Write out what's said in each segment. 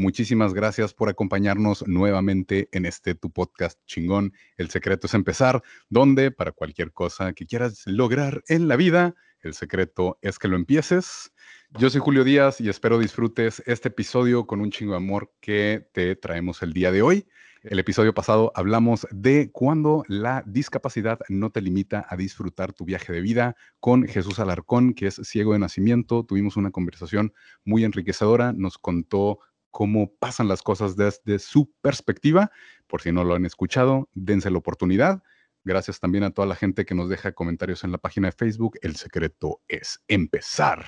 Muchísimas gracias por acompañarnos nuevamente en este tu podcast chingón. El secreto es empezar, donde para cualquier cosa que quieras lograr en la vida, el secreto es que lo empieces. Yo soy Julio Díaz y espero disfrutes este episodio con un chingo de amor que te traemos el día de hoy. El episodio pasado hablamos de cuando la discapacidad no te limita a disfrutar tu viaje de vida con Jesús Alarcón, que es ciego de nacimiento. Tuvimos una conversación muy enriquecedora, nos contó cómo pasan las cosas desde su perspectiva. Por si no lo han escuchado, dense la oportunidad. Gracias también a toda la gente que nos deja comentarios en la página de Facebook. El secreto es empezar.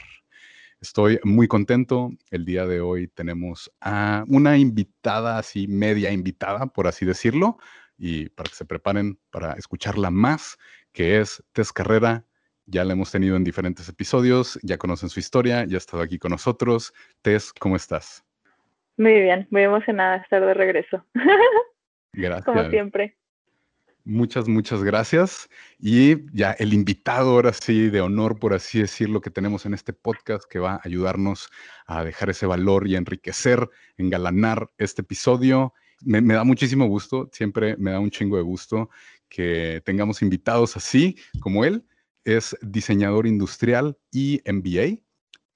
Estoy muy contento. El día de hoy tenemos a una invitada, así media invitada, por así decirlo, y para que se preparen para escucharla más, que es Tess Carrera. Ya la hemos tenido en diferentes episodios, ya conocen su historia, ya ha estado aquí con nosotros. Tess, ¿cómo estás? Muy bien, muy emocionada de estar de regreso. Gracias. Como siempre. Muchas, muchas gracias. Y ya el invitado ahora sí de honor, por así decirlo, que tenemos en este podcast que va a ayudarnos a dejar ese valor y enriquecer, engalanar este episodio. Me, me da muchísimo gusto, siempre me da un chingo de gusto que tengamos invitados así como él. Es diseñador industrial y MBA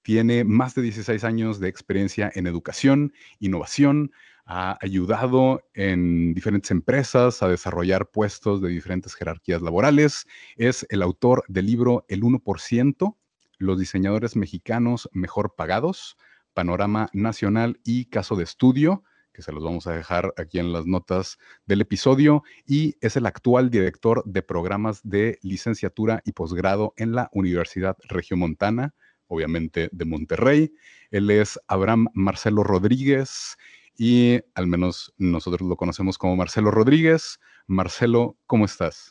tiene más de 16 años de experiencia en educación, innovación, ha ayudado en diferentes empresas a desarrollar puestos de diferentes jerarquías laborales. Es el autor del libro El 1%, Los diseñadores mexicanos mejor pagados, Panorama Nacional y Caso de Estudio que se los vamos a dejar aquí en las notas del episodio, y es el actual director de programas de licenciatura y posgrado en la Universidad Regiomontana obviamente de Monterrey. Él es Abraham Marcelo Rodríguez y al menos nosotros lo conocemos como Marcelo Rodríguez. Marcelo, ¿cómo estás?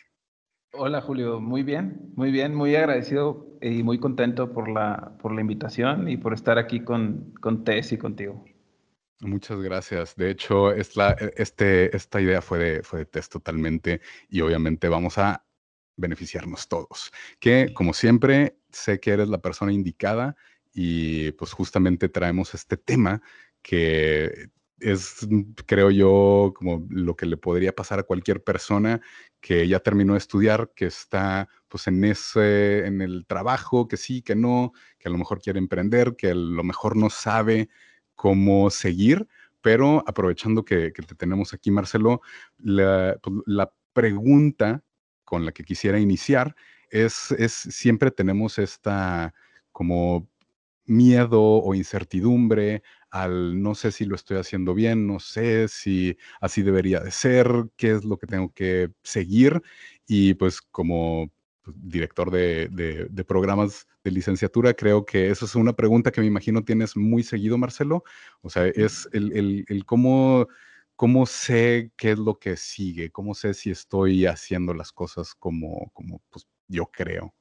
Hola Julio, muy bien, muy bien, muy agradecido y muy contento por la, por la invitación y por estar aquí con, con Tess y contigo. Muchas gracias. De hecho, es la, este, esta idea fue de, fue de Tess totalmente y obviamente vamos a beneficiarnos todos. Que como siempre, sé que eres la persona indicada y pues justamente traemos este tema que es, creo yo, como lo que le podría pasar a cualquier persona que ya terminó de estudiar, que está pues en ese, en el trabajo, que sí, que no, que a lo mejor quiere emprender, que a lo mejor no sabe cómo seguir, pero aprovechando que, te tenemos aquí, Marcelo, la, pues, la pregunta con la que quisiera iniciar es, es siempre tenemos esta como miedo o incertidumbre al no sé si lo estoy haciendo bien, no sé si así debería de ser, qué es lo que tengo que seguir. Y pues como pues, director de, de, programas de licenciatura, creo que esa es una pregunta que me imagino tienes muy seguido, Marcelo. O sea, es el, el, el cómo ¿cómo sé qué es lo que sigue? ¿Cómo sé si estoy haciendo las cosas como, como pues, yo creo?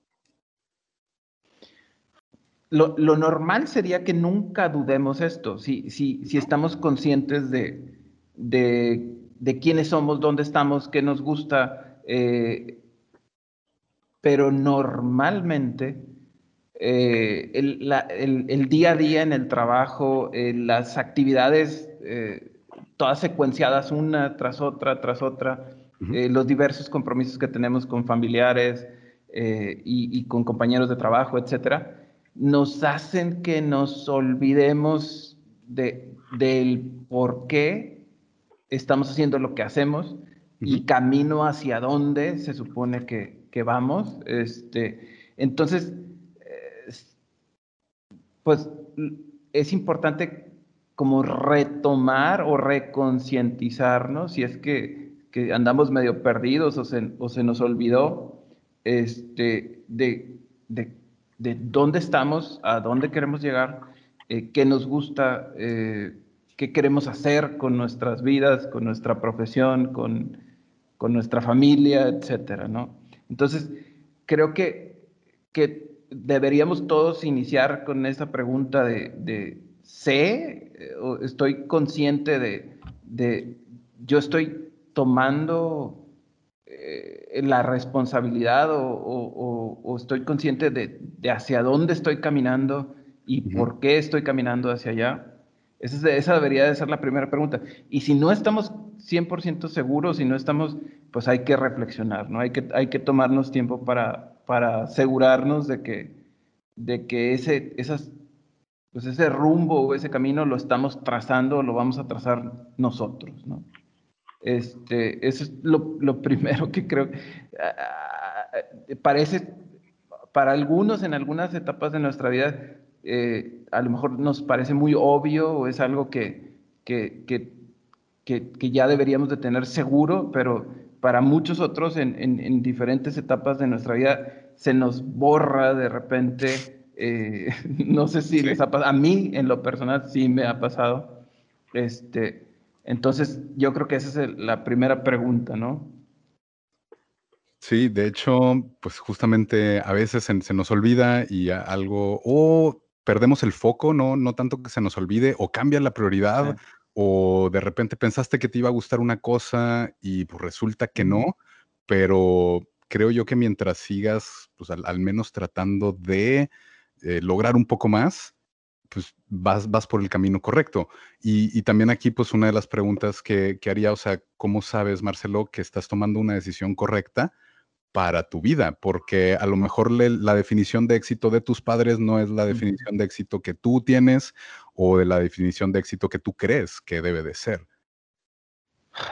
Lo, normal sería que nunca dudemos esto, si, si, si estamos conscientes de, de, quiénes somos, dónde estamos, qué nos gusta, eh, pero normalmente eh, el, día a día en el trabajo, eh, las actividades todas secuenciadas una tras otra, tras otra, los diversos compromisos que tenemos con familiares eh, y, con compañeros de trabajo, etcétera, nos hacen que nos olvidemos de, del por qué estamos haciendo lo que hacemos y camino hacia dónde se supone que, que vamos. Este, entonces, pues es importante como retomar o reconcientizarnos, si es que, andamos medio perdidos o se, o se nos olvidó este, de, de, dónde estamos, a dónde queremos llegar, eh, qué nos gusta eh, qué queremos hacer con nuestras vidas, con nuestra profesión, con, con nuestra familia, etcétera, ¿no? Entonces, creo que, que deberíamos todos iniciar con esa pregunta de, de ¿sé o estoy consciente de, de yo estoy tomando eh, la responsabilidad o, estoy consciente de, de, hacia dónde estoy caminando y por qué estoy caminando hacia allá? Esa, esa, debería de ser la primera pregunta. Y si no estamos 100% seguros, si no estamos, pues hay que reflexionar, ¿no? Hay que, hay que tomarnos tiempo para, para asegurarnos de que, de que ese, esas, pues ese rumbo o ese camino lo estamos trazando, lo vamos a trazar nosotros, ¿no? Este, eso es lo, lo primero que creo. Parece, para algunos, en algunas etapas de nuestra vida, eh, a lo mejor nos parece muy obvio o es algo que, que, que, que, ya deberíamos de tener seguro, pero para muchos otros en, en, diferentes etapas de nuestra vida se nos borra de repente. Eh, no sé si les ha pasado, a mí en lo personal sí me ha pasado. Este, entonces yo creo que esa es la primera pregunta, ¿no? Sí, de hecho, pues justamente a veces se, se nos olvida y algo, o perdemos el foco, no, no tanto que se nos olvide, o cambia la prioridad, o de repente pensaste que te iba a gustar una cosa y pues resulta que no, pero creo yo que mientras sigas, pues al, menos tratando de eh, lograr un poco más, pues vas, vas por el camino correcto. Y, también aquí, pues una de las preguntas que, que haría, o sea, ¿cómo sabes, Marcelo, que estás tomando una decisión correcta? para tu vida, porque a lo mejor la definición de éxito de tus padres no es la definición de éxito que tú tienes o de la definición de éxito que tú crees que debe de ser.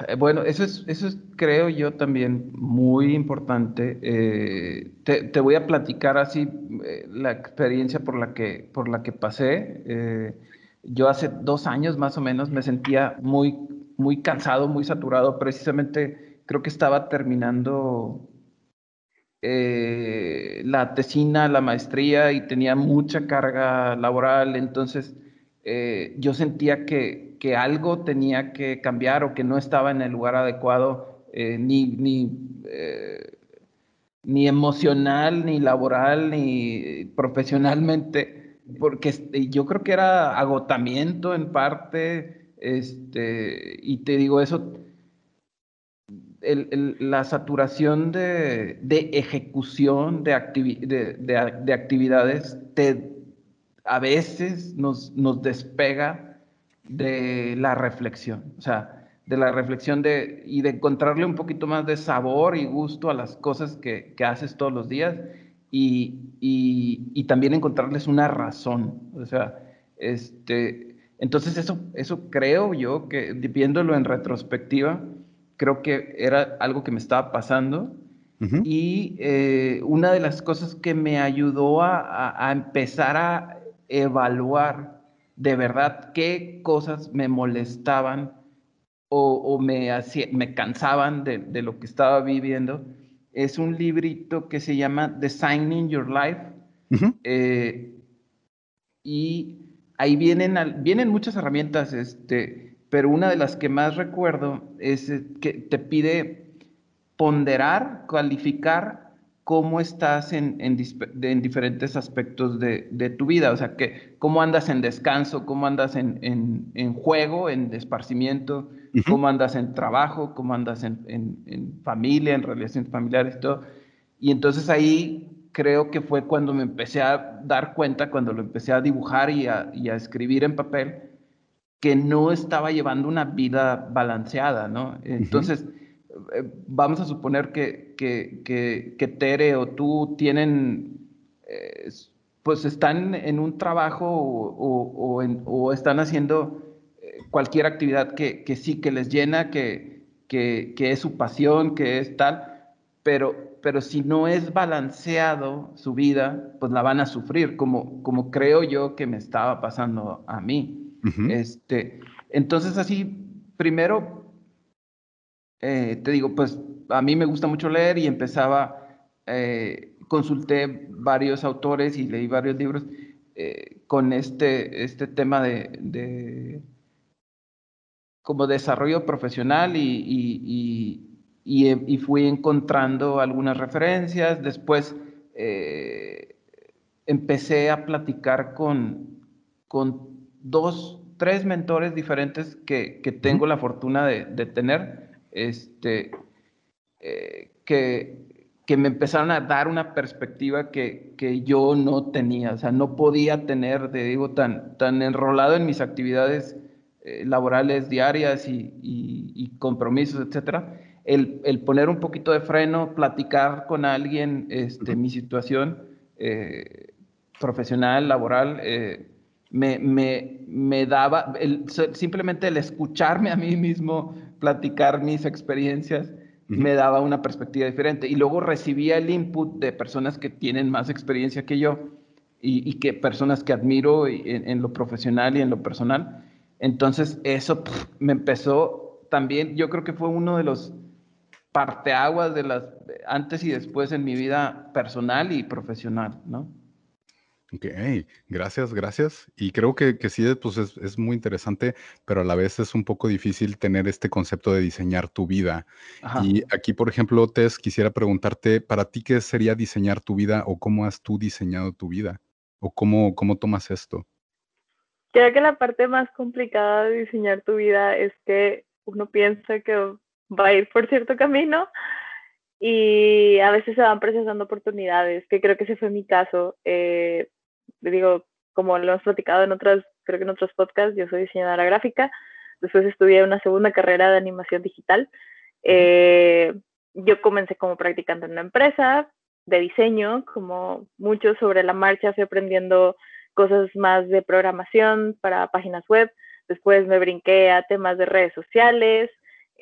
Eh, bueno, eso es, eso es, creo yo, también muy importante. Eh, te, voy a platicar así eh, la experiencia por la que, por la que pasé. yo hace dos años más o menos me sentía muy, muy cansado, muy saturado. Precisamente creo que estaba terminando la tesina, la maestría y tenía mucha carga laboral, entonces yo sentía que, que, algo tenía que cambiar o que no estaba en el lugar adecuado, eh, ni, ni, ni, emocional, ni laboral, ni profesionalmente, porque yo creo que era agotamiento en parte, este, y te digo eso la saturación de, ejecución de, actividades te, a veces nos, despega de la reflexión, o sea, de la reflexión de, y de encontrarle un poquito más de sabor y gusto a las cosas que, haces todos los días y, también encontrarles una razón, o sea, este, entonces eso, eso creo yo que viéndolo en retrospectiva, creo que era algo que me estaba pasando. Y eh, una de las cosas que me ayudó a, empezar a evaluar de verdad qué cosas me molestaban o, me, me cansaban de, lo que estaba viviendo es un librito que se llama Designing Your Life. Eh, y ahí vienen, vienen muchas herramientas, este, pero una de las que más recuerdo es eh, que te pide ponderar, calificar cómo estás en, en, diferentes aspectos de, de, tu vida, o sea, que cómo andas en descanso, cómo andas en, en juego, en esparcimiento, cómo andas en trabajo, cómo andas en, familia, en relaciones familiares, todo. Y entonces ahí creo que fue cuando me empecé a dar cuenta, cuando lo empecé a dibujar y a, y a escribir en papel, que no estaba llevando una vida balanceada, ¿no? Entonces, eh, vamos a suponer que, que, Tere o tú tienen, eh, pues están en un trabajo o, están haciendo eh, cualquier actividad que, sí que les llena, que, que, es su pasión, que es tal, pero, pero si no es balanceado su vida, pues la van a sufrir, como, como creo yo que me estaba pasando a mí. Este, entonces así, primero, eh, te digo, pues a mí me gusta mucho leer y empezaba, eh, consulté varios autores y leí varios libros eh, con este, este tema de, como desarrollo profesional y, y, fui encontrando algunas referencias. Después eh, empecé a platicar con, con dos, tres mentores diferentes que, que tengo la fortuna de, de tener, este, eh, que, que, me empezaron a dar una perspectiva que, que, yo no tenía, o sea, no podía tener, te digo, tan, tan enrolado en mis actividades eh, laborales diarias y, y, compromisos, etcétera. El, el, poner un poquito de freno, platicar con alguien este, mi situación eh, profesional, laboral, eh, me, me, me, daba, el, simplemente el escucharme a mí mismo platicar mis experiencias, me daba una perspectiva diferente. Y luego recibía el input de personas que tienen más experiencia que yo y, y que personas que admiro en, en, lo profesional y en lo personal. Entonces eso me empezó también, yo creo que fue uno de los parteaguas de las antes y después en mi vida personal y profesional, ¿no? Ok, gracias, gracias. Y creo que, que sí, pues es, es, muy interesante, pero a la vez es un poco difícil tener este concepto de diseñar tu vida. Y aquí, por ejemplo, Tess, quisiera preguntarte, ¿para ti qué sería diseñar tu vida o cómo has tú diseñado tu vida? ¿O cómo, cómo tomas esto? Creo que la parte más complicada de diseñar tu vida es que uno piensa que va a ir por cierto camino y a veces se van presentando oportunidades, que creo que ese fue mi caso. Eh, digo, como lo hemos platicado en otras, creo que en otros podcasts, yo soy diseñadora gráfica, después estudié una segunda carrera de animación digital. Eh, yo comencé como practicante en una empresa de diseño, como mucho sobre la marcha fui aprendiendo cosas más de programación para páginas web, después me brinqué a temas de redes sociales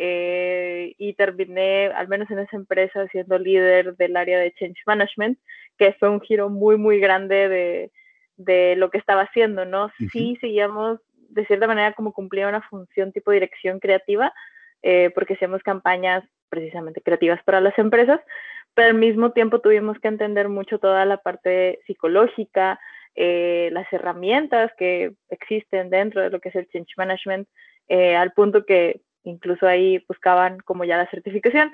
eh, y terminé, al menos en esa empresa, siendo líder del área de Change Management, que fue un giro muy, muy grande de, de lo que estaba haciendo, ¿no? Sí seguíamos de cierta manera como cumplía una función tipo dirección creativa, eh, porque hacíamos campañas precisamente creativas para las empresas, pero al mismo tiempo tuvimos que entender mucho toda la parte psicológica, eh, las herramientas que existen dentro de lo que es el change management, eh, al punto que incluso ahí buscaban como ya la certificación.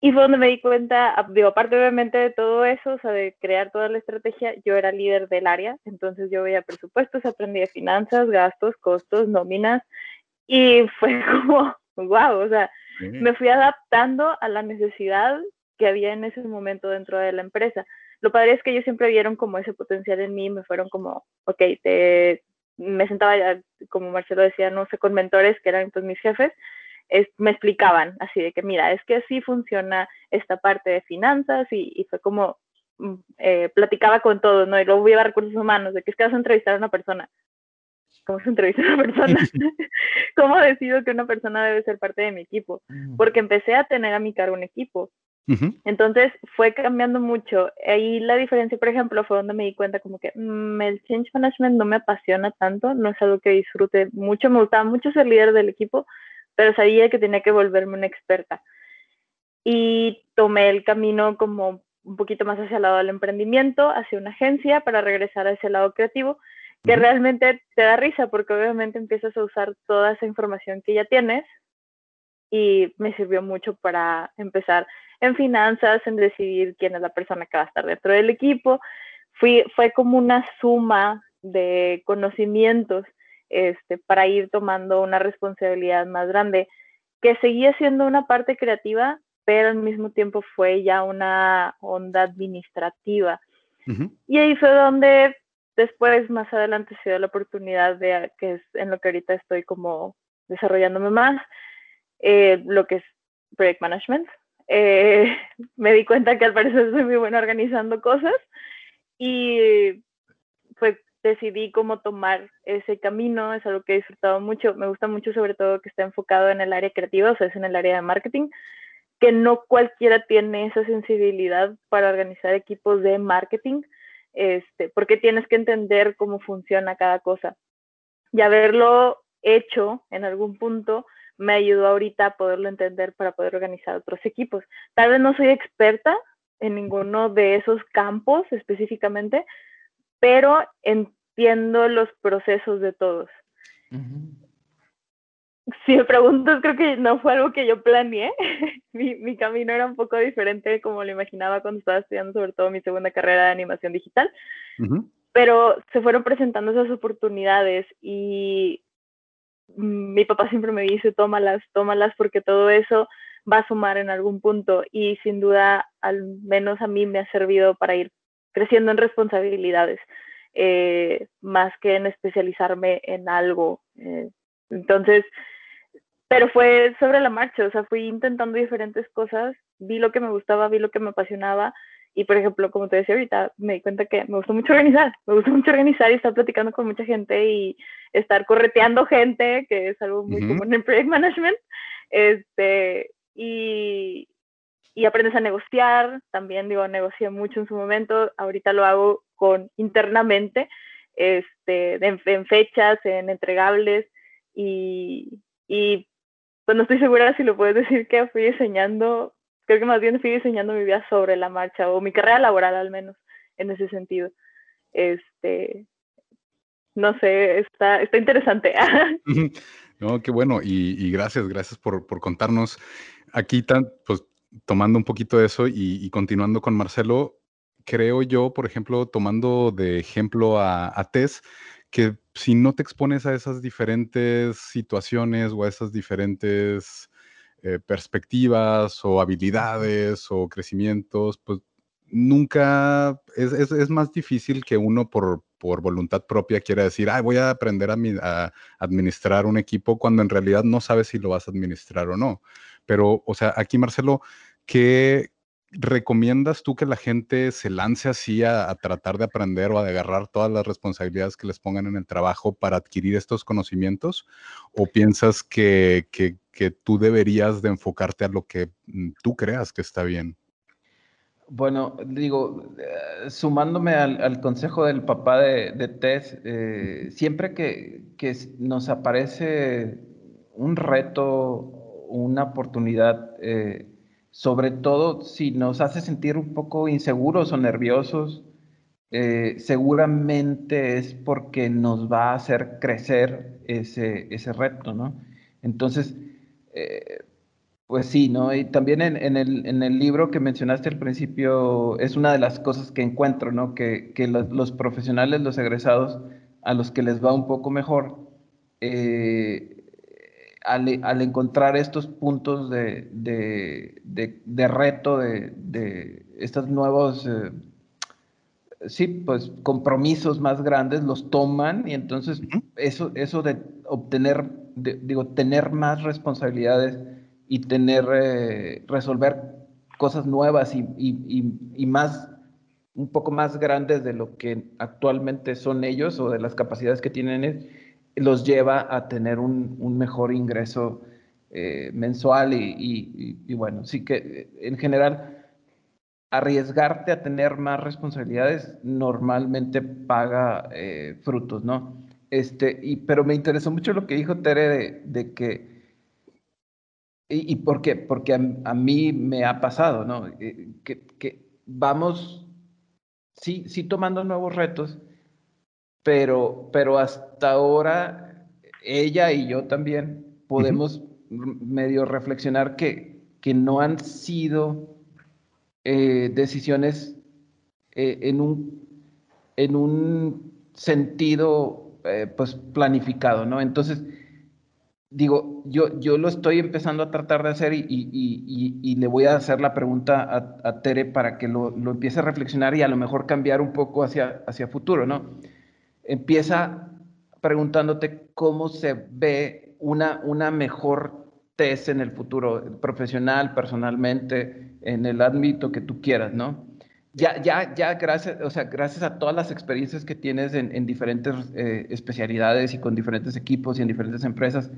Y fue donde me di cuenta, digo, aparte obviamente de todo eso, o sea, de crear toda la estrategia, yo era líder del área, entonces yo veía presupuestos, aprendí de finanzas, gastos, costos, nóminas, y fue como, wow, o sea, me fui adaptando a la necesidad que había en ese momento dentro de la empresa. Lo padre es que ellos siempre vieron como ese potencial en mí, me fueron como, ok, te, me sentaba ya, como Marcelo decía, no sé, con mentores que eran pues mis jefes, me explicaban así de que, mira, es que así funciona esta parte de finanzas y, fue como, mm, eh, platicaba con todos, ¿no? Y luego iba a recursos humanos, de que es que vas a entrevistar a una persona. ¿Cómo se entrevista a una persona? ¿Cómo decido que una persona debe ser parte de mi equipo? Porque empecé a tener a mi cargo un equipo. Entonces fue cambiando mucho. Ahí la diferencia, por ejemplo, fue donde me di cuenta como que mm, el change management no me apasiona tanto, no es algo que disfrute mucho, me gustaba mucho ser líder del equipo, pero sabía que tenía que volverme una experta. Y tomé el camino como un poquito más hacia el lado del emprendimiento, hacia una agencia para regresar a ese lado creativo, que realmente te da risa porque obviamente empiezas a usar toda esa información que ya tienes y me sirvió mucho para empezar en finanzas, en decidir quién es la persona que va a estar dentro del equipo. Fui, fue como una suma de conocimientos este, para ir tomando una responsabilidad más grande, que seguía siendo una parte creativa, pero al mismo tiempo fue ya una onda administrativa. Y ahí fue donde después, más adelante, se dio la oportunidad de, que es en lo que ahorita estoy como desarrollándome más, eh, lo que es project management. Eh, me di cuenta que al parecer soy muy buena organizando cosas y pues decidí cómo tomar ese camino, es algo que he disfrutado mucho, me gusta mucho sobre todo que está enfocado en el área creativa, o sea, es en el área de marketing, que no cualquiera tiene esa sensibilidad para organizar equipos de marketing, este, porque tienes que entender cómo funciona cada cosa. Y haberlo hecho en algún punto me ayudó ahorita a poderlo entender para poder organizar otros equipos. Tal vez no soy experta en ninguno de esos campos específicamente, pero entiendo los procesos de todos. si me preguntas, creo que no fue algo que yo planeé. mi, mi, camino era un poco diferente como lo imaginaba cuando estaba estudiando, sobre todo mi segunda carrera de animación digital. Pero se fueron presentando esas oportunidades y mi papá siempre me dice, tómalas, tómalas, porque todo eso va a sumar en algún punto y sin duda, al menos a mí me ha servido para ir creciendo en responsabilidades, eh, más que en especializarme en algo. Eh, entonces, pero fue sobre la marcha, o sea, fui intentando diferentes cosas, vi lo que me gustaba, vi lo que me apasionaba y, por ejemplo, como te decía ahorita, me di cuenta que me gustó mucho organizar, me gusta mucho organizar y estar platicando con mucha gente y estar correteando gente, que es algo muy común en Project Management, este, y, y aprendes a negociar, también digo, negocié mucho en su momento, ahorita lo hago con internamente, este, en, en fechas, en entregables, y, y pues no estoy segura si lo puedes decir que fui diseñando, creo que más bien fui diseñando mi vida sobre la marcha, o mi carrera laboral al menos, en ese sentido. Este, no sé, está, está interesante. no, qué bueno, y, gracias, gracias por, por, contarnos. Aquí, tan, pues, tomando un poquito de eso y, y, continuando con Marcelo, creo yo, por ejemplo, tomando de ejemplo a, a Tess, que si no te expones a esas diferentes situaciones o a esas diferentes eh, perspectivas o habilidades o crecimientos, pues nunca es, más difícil que uno por, por voluntad propia quiera decir, voy a aprender a, a, administrar un equipo cuando en realidad no sabes si lo vas a administrar o no. Pero, o sea, aquí Marcelo, ¿qué, ¿recomiendas tú que la gente se lance así a, tratar de aprender o a agarrar todas las responsabilidades que les pongan en el trabajo para adquirir estos conocimientos? ¿O piensas que, tú deberías de enfocarte a lo que mm, tú creas que está bien? Bueno, digo, eh, sumándome al, consejo del papá de, Tess, eh, siempre que, que, nos aparece un reto, una oportunidad, eh, sobre todo si nos hace sentir un poco inseguros o nerviosos, eh, seguramente es porque nos va a hacer crecer ese, ese reto, ¿no? Entonces, eh, pues sí, ¿no? Y también en, el, libro que mencionaste al principio, es una de las cosas que encuentro, ¿no? Que, los, profesionales, los egresados, a los que les va un poco mejor, eh, al, encontrar estos puntos de, reto, de, estos nuevos, eh, sí, pues compromisos más grandes, los toman y entonces eso, eso de obtener, digo, tener más responsabilidades y tener, eh, resolver cosas nuevas y, y, más, un poco más grandes de lo que actualmente son ellos o de las capacidades que tienen los lleva a tener un, mejor ingreso eh, mensual y, bueno, sí que eh, en general arriesgarte a tener más responsabilidades normalmente paga eh, frutos, ¿no? Este, y, pero me interesó mucho lo que dijo Tere de, que, y, por qué, porque a, mí me ha pasado, ¿no? que, que vamos, sí, sí tomando nuevos retos, pero, pero hasta ahora ella y yo también podemos medio reflexionar que, que no han sido eh, decisiones eh, en, un, en un sentido eh, pues planificado, ¿no? Entonces, digo, yo, yo lo estoy empezando a tratar de hacer y, y, y, le voy a hacer la pregunta a, a Tere para que lo, lo, empiece a reflexionar y a lo mejor cambiar un poco hacia, hacia futuro, ¿no? Empieza preguntándote cómo se ve una, una mejor test en el futuro, profesional, personalmente, en el ámbito que tú quieras, ¿no? Ya, ya, ya, gracias, o sea, gracias a todas las experiencias que tienes en, diferentes eh, especialidades y con diferentes equipos y en diferentes empresas,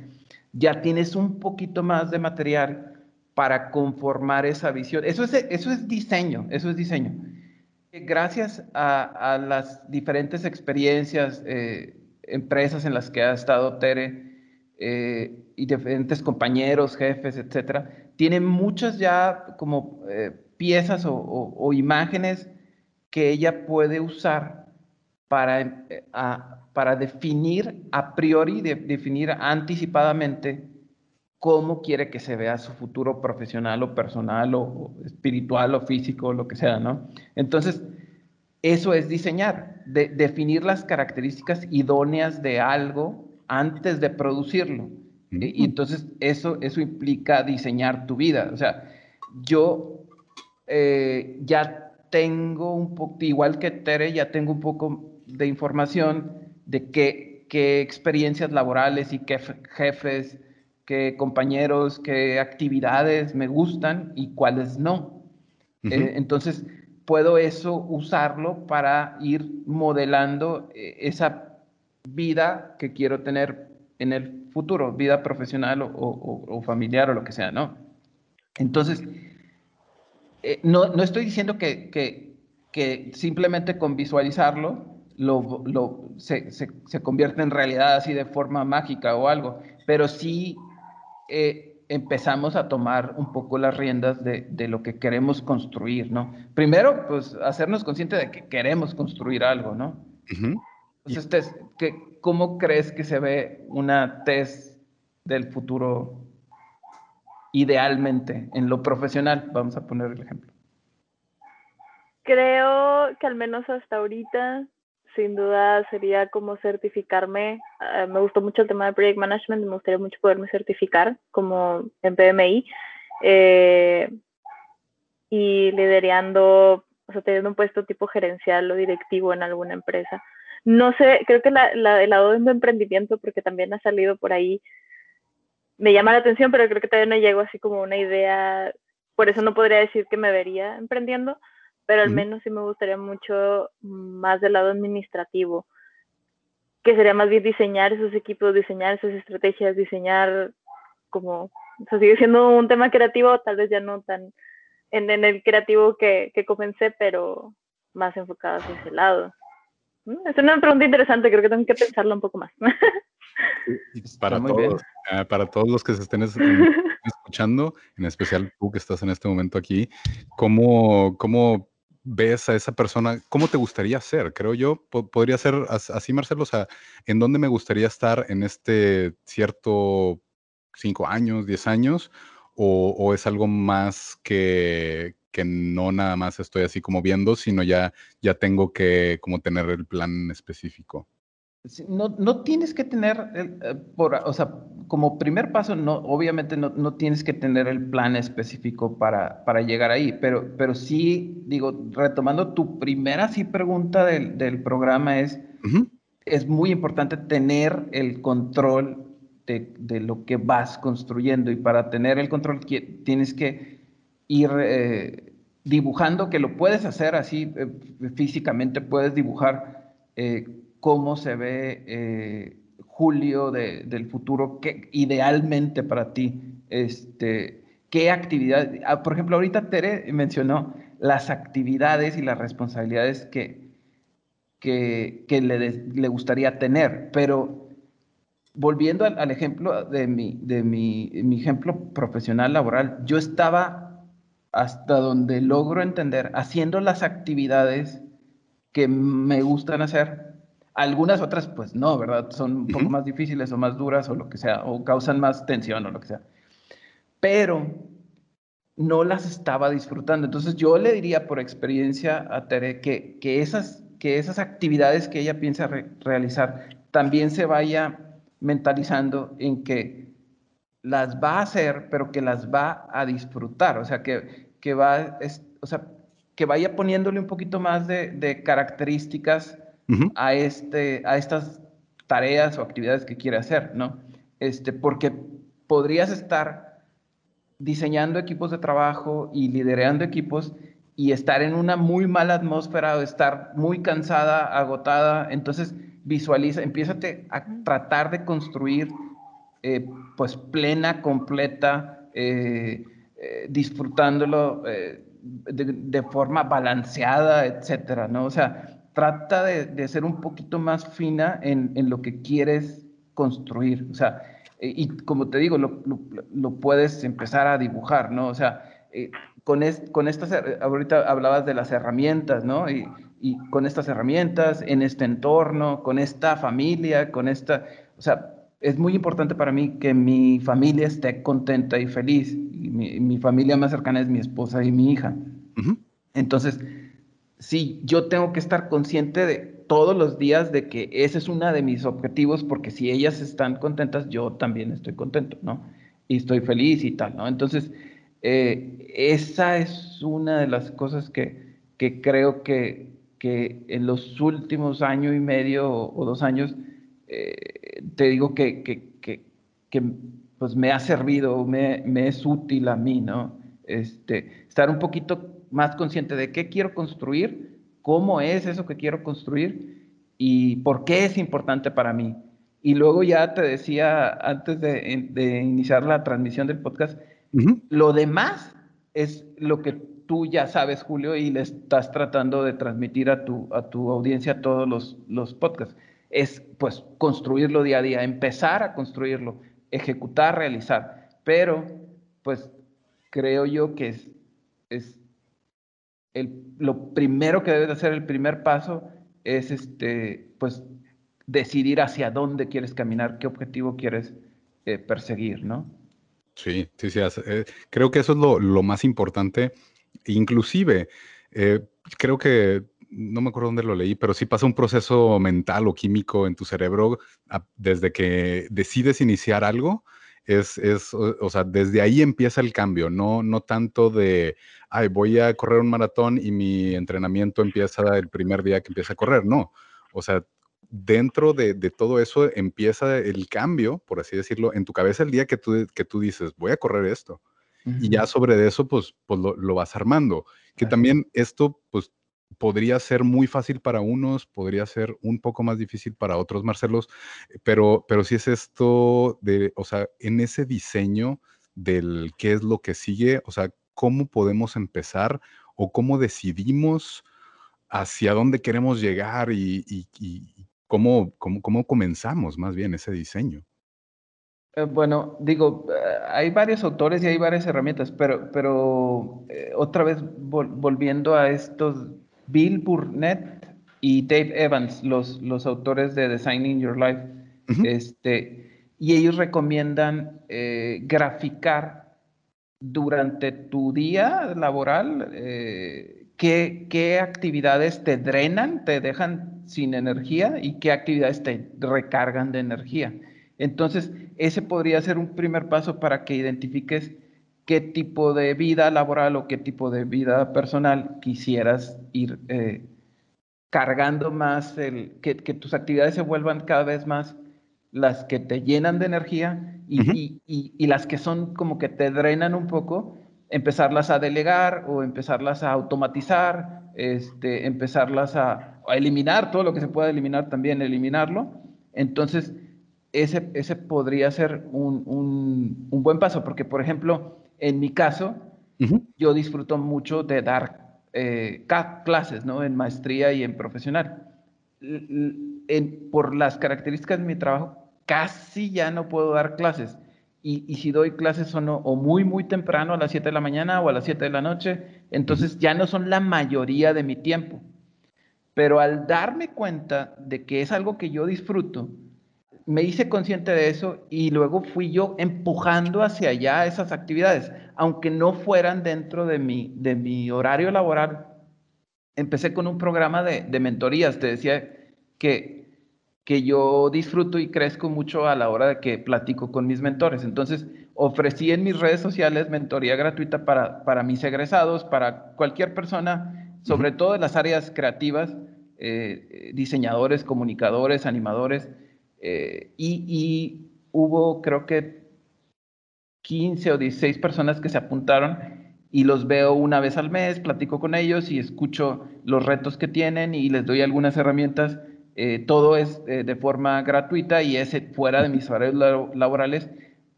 ya tienes un poquito más de material para conformar esa visión. Eso es, eso es diseño, eso es diseño. Gracias a, las diferentes experiencias, eh, empresas en las que ha estado Tere eh, y diferentes compañeros, jefes, etcétera, tiene muchas ya como eh, piezas o, imágenes que ella puede usar para, para definir a priori, definir anticipadamente cómo quiere que se vea su futuro profesional o personal o, espiritual o físico, o lo que sea, ¿no? Entonces, eso es diseñar, definir las características idóneas de algo antes de producirlo. Y, entonces eso, eso implica diseñar tu vida. O sea, yo eh, ya tengo un poco, igual que Tere, ya tengo un poco de información de qué, qué experiencias laborales y qué jefes qué compañeros, qué actividades me gustan y cuáles no. Eh, entonces, puedo eso usarlo para ir modelando eh, esa vida que quiero tener en el futuro, vida profesional o, familiar o lo que sea, ¿no? Entonces, eh, no, no, estoy diciendo que, que, que, simplemente con visualizarlo lo, lo se, se, se, convierte en realidad así de forma mágica o algo, pero sí eh, empezamos a tomar un poco las riendas de, lo que queremos construir, ¿no? Primero, pues hacernos conscientes de que queremos construir algo, ¿no? Entonces, ¿cómo crees que se ve una test del futuro idealmente en lo profesional? Vamos a poner el ejemplo. Creo que al menos hasta ahorita sin duda sería como certificarme. Ah, me gustó mucho el tema de Project Management, me gustaría mucho poderme certificar como en PMI. Eh, y liderando, o sea, teniendo un puesto tipo gerencial o directivo en alguna empresa. No sé, creo que la, la, el lado de emprendimiento, porque también ha salido por ahí, me llama la atención, pero creo que todavía no llego así como una idea, por eso no podría decir que me vería emprendiendo, pero al menos sí me gustaría mucho más del lado administrativo, que sería más bien diseñar esos equipos, diseñar esas estrategias, diseñar como, o sea, sigue siendo un tema creativo, tal vez ya no tan en, el creativo que, que, comencé, pero más enfocado hacia ese lado. Mm, es una pregunta interesante, creo que tengo que pensarlo un poco más. para todos, ah, para todos los que se estén escuchando, en especial tú que estás en este momento aquí, ¿cómo, cómo ves a esa persona? ¿Cómo te gustaría ser? Creo yo, podría ser así, Marcelo, o sea, ¿en dónde me gustaría estar en este cierto cinco años, diez años? ¿O, es algo más que, que, no nada más estoy así como viendo, sino ya, ya tengo que como tener el plan específico? No, no tienes que tener, eh, por, o sea, como primer paso, no, obviamente no, no, tienes que tener el plan específico para, para llegar ahí, pero, pero sí, digo, retomando tu primera sí pregunta del, del programa es, es muy importante tener el control de, de, lo que vas construyendo y para tener el control tienes que ir eh, dibujando, que lo puedes hacer así eh, físicamente, puedes dibujar cómo se ve eh, Julio del futuro, que idealmente para ti, este, qué actividad, ah, por ejemplo, ahorita Tere mencionó las actividades y las responsabilidades que, que, le, gustaría tener, pero volviendo al, ejemplo de, mi, de mi, mi ejemplo profesional laboral, yo estaba hasta donde logro entender, haciendo las actividades que me gustan hacer, algunas otras, pues no, ¿verdad? Son un poco más difíciles o más duras o lo que sea, o causan más tensión o lo que sea. Pero no las estaba disfrutando. Entonces yo le diría por experiencia a Tere que, que, esas, que esas actividades que ella piensa realizar también se vaya mentalizando en que las va a hacer, pero que las va a disfrutar. O sea, que, que va, o sea, que vaya poniéndole un poquito más de, de características a, este, a estas tareas o actividades que quiere hacer, ¿no? Este, porque podrías estar diseñando equipos de trabajo y liderando equipos y estar en una muy mala atmósfera o estar muy cansada, agotada, entonces visualiza, empieza a tratar de construir eh, pues plena, completa, eh, eh, disfrutándolo de, de, forma balanceada, etcétera, ¿no? O sea, trata de, ser un poquito más fina en, lo que quieres construir. O sea, y como te digo, lo, puedes empezar a dibujar, ¿no? O sea, eh, con, con estas, ahorita hablabas de las herramientas, ¿no? Y, con estas herramientas, en este entorno, con esta familia, con esta, o sea, es muy importante para mí que mi familia esté contenta y feliz. Y mi, familia más cercana es mi esposa y mi hija. Entonces, sí, yo tengo que estar consciente de todos los días de que ese es uno de mis objetivos, porque si ellas están contentas, yo también estoy contento, ¿no? Y estoy feliz y tal, ¿no? Entonces, eh, esa es una de las cosas que, que creo que, que, en los últimos año y medio o, dos años, eh, te digo que, que, que, pues me ha servido, me, me, es útil a mí, ¿no? Este, estar un poquito más consciente de qué quiero construir, cómo es eso que quiero construir y por qué es importante para mí. Y luego ya te decía antes de, de iniciar la transmisión del podcast, lo demás es lo que tú ya sabes, Julio, y le estás tratando de transmitir a tu, a tu audiencia todos los, los podcasts. Es pues construirlo día a día, empezar a construirlo, ejecutar, realizar. Pero pues creo yo que es, es lo primero que debes de hacer, el primer paso, es este, pues, decidir hacia dónde quieres caminar, qué objetivo quieres eh, perseguir, ¿no? Sí, sí, sí. Eh, creo que eso es lo, más importante. Inclusive, eh, creo que, no me acuerdo dónde lo leí, pero sí pasa un proceso mental o químico en tu cerebro desde que decides iniciar algo. Es, es, o sea, desde ahí empieza el cambio, no, no tanto de, ay, voy a correr un maratón y mi entrenamiento empieza el primer día que empieza a correr. No, o sea, dentro de, todo eso empieza el cambio, por así decirlo, en tu cabeza el día que tú, que tú dices, voy a correr esto. Y ya sobre eso, pues, pues lo, vas armando. Que también esto, pues, podría ser muy fácil para unos, podría ser un poco más difícil para otros, Marcelos, pero, pero si es esto de, o sea, en ese diseño del qué es lo que sigue, o sea, cómo podemos empezar o cómo decidimos hacia dónde queremos llegar y, cómo, cómo, comenzamos más bien ese diseño. Eh, bueno, digo, eh, hay varios autores y hay varias herramientas, pero, pero eh, otra vez volviendo a estos, Bill Burnett y Dave Evans, los, los autores de Designing Your Life, este, y ellos recomiendan graficar durante tu día laboral, eh, ¿qué, actividades te drenan, te dejan sin energía y qué actividades te recargan de energía. Entonces, ese podría ser un primer paso para que identifiques qué tipo de vida laboral o qué tipo de vida personal quisieras ir eh, cargando más, el, que, que, tus actividades se vuelvan cada vez más las que te llenan de energía y, las que son como que te drenan un poco, empezarlas a delegar o empezarlas a automatizar, este, empezarlas a, eliminar, todo lo que se pueda eliminar también, eliminarlo. Entonces, ese, ese podría ser un, buen paso, porque por ejemplo, en mi caso, yo disfruto mucho de dar eh, clases, ¿no? En maestría y en profesional. por las características de mi trabajo, casi ya no puedo dar clases. Y, si doy clases son o, muy, muy temprano a las 7 de la mañana o a las 7 de la noche, entonces ya no son la mayoría de mi tiempo. Pero al darme cuenta de que es algo que yo disfruto, me hice consciente de eso y luego fui yo empujando hacia allá esas actividades, aunque no fueran dentro de mi, de mi horario laboral. Empecé con un programa de, de mentorías, te decía que que yo disfruto y crezco mucho a la hora de que platico con mis mentores. Entonces, ofrecí en mis redes sociales mentoría gratuita para, para mis egresados, para cualquier persona, sobre todo en las áreas creativas, eh, diseñadores, comunicadores, animadores. Eh, y, y, hubo, creo que 15 o 16 personas que se apuntaron y los veo una vez al mes, platico con ellos y escucho los retos que tienen y les doy algunas herramientas. Eh, todo es eh, de forma gratuita y es fuera de mis horarios laborales,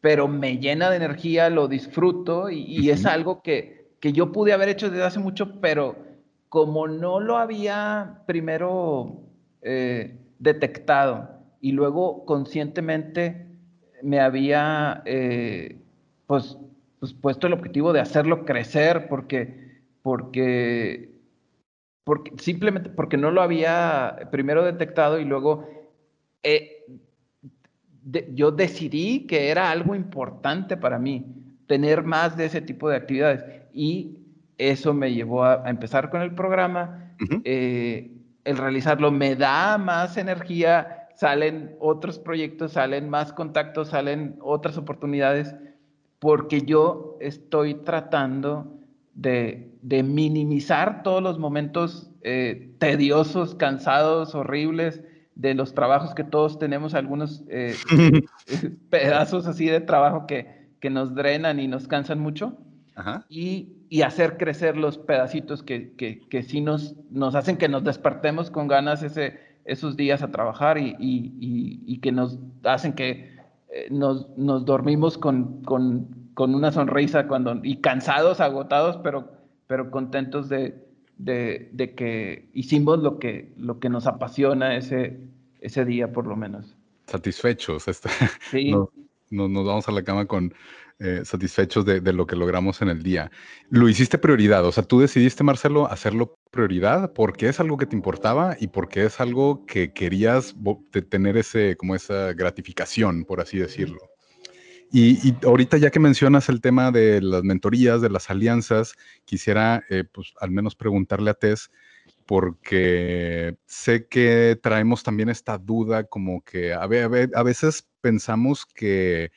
pero me llena de energía, lo disfruto y, es algo que, que, yo pude haber hecho desde hace mucho, pero como no lo había primero eh, detectado y luego conscientemente me había pues, pues, puesto el objetivo de hacerlo crecer porque, porque porque, simplemente porque no lo había primero detectado y luego yo decidí que era algo importante para mí, tener más de ese tipo de actividades. Y eso me llevó a, empezar con el programa. Eh, el realizarlo me da más energía, salen otros proyectos, salen más contactos, salen otras oportunidades, porque yo estoy tratando de, minimizar todos los momentos eh, tediosos, cansados, horribles de los trabajos que todos tenemos, algunos eh, pedazos así de trabajo que, que, nos drenan y nos cansan mucho, Y, y, hacer crecer los pedacitos que, que, que sí nos, nos hacen que nos despertemos con ganas ese, esos días a trabajar y, y, y que nos hacen que eh, nos, nos, dormimos con, con, con, una sonrisa cuando, y cansados, agotados, pero, pero contentos de, de, de, que hicimos lo que, lo que nos apasiona ese, ese día, por lo menos. Satisfechos. Sí. nos, nos, vamos a la cama con eh, satisfechos de, de, lo que logramos en el día. Lo hiciste prioridad, o sea, tú decidiste, Marcelo, hacerlo prioridad porque es algo que te importaba y porque es algo que querías tener ese, como esa gratificación, por así decirlo. Y, ahorita ya que mencionas el tema de las mentorías, de las alianzas, quisiera eh, pues al menos preguntarle a Tess, porque sé que traemos también esta duda como que a, a veces pensamos que,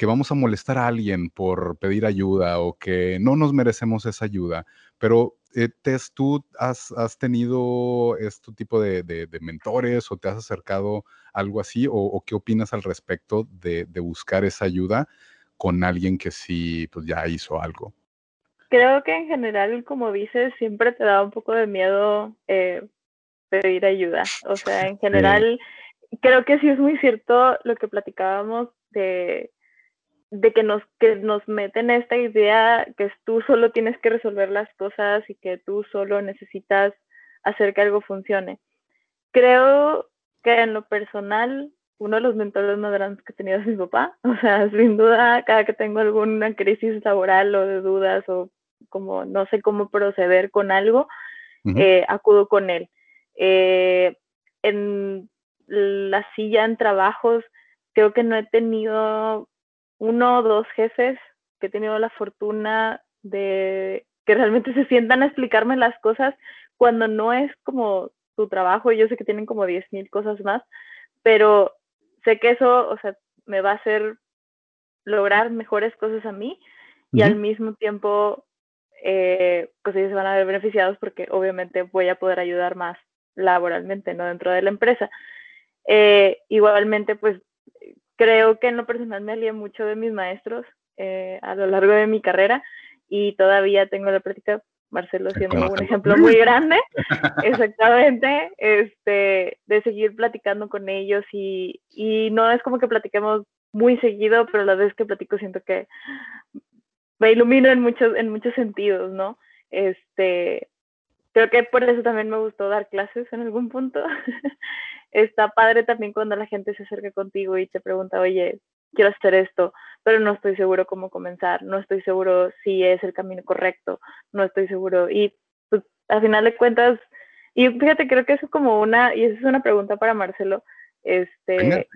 que vamos a molestar a alguien por pedir ayuda o que no nos merecemos esa ayuda, pero eh, Tess, ¿tú has, tenido este tipo de, mentores o te has acercado a algo así? ¿O, qué opinas al respecto de, buscar esa ayuda con alguien que sí pues, ya hizo algo? Creo que en general, como dices, siempre te da un poco de miedo eh, pedir ayuda. O sea, en general, creo que sí es muy cierto lo que platicábamos de de que nos, que nos meten esta idea que tú solo tienes que resolver las cosas y que tú solo necesitas hacer que algo funcione. Creo que en lo personal, uno de los mentores más grandes que he tenido es mi papá. O sea, sin duda, cada que tengo alguna crisis laboral o de dudas o como no sé cómo proceder con algo, eh, acudo con él. Eh, en la silla, en trabajos, creo que no he tenido uno o dos jefes que he tenido la fortuna de que realmente se sientan a explicarme las cosas cuando no es como su trabajo. Yo sé que tienen como 10.000 cosas más, pero sé que eso, o sea, me va a hacer lograr mejores cosas a mí y al mismo tiempo, eh, pues ellos se van a ver beneficiados porque obviamente voy a poder ayudar más laboralmente, ¿no? Dentro de la empresa. Eh, igualmente, pues creo que en lo personal me alié mucho de mis maestros eh, a lo largo de mi carrera y todavía tengo la práctica, Marcelo siendo un ejemplo muy grande, exactamente, este, de seguir platicando con ellos y, y no es como que platiquemos muy seguido, pero la vez que platico siento que me ilumino en muchos, en muchos sentidos, ¿no? Este, creo que por eso también me gustó dar clases en algún punto. está padre también cuando la gente se acerca contigo y te pregunta, oye, quiero hacer esto, pero no estoy seguro cómo comenzar, no estoy seguro si es el camino correcto, no estoy seguro. Y pues, al final de cuentas, y fíjate, creo que eso es como una, y esa es una pregunta para Marcelo, este,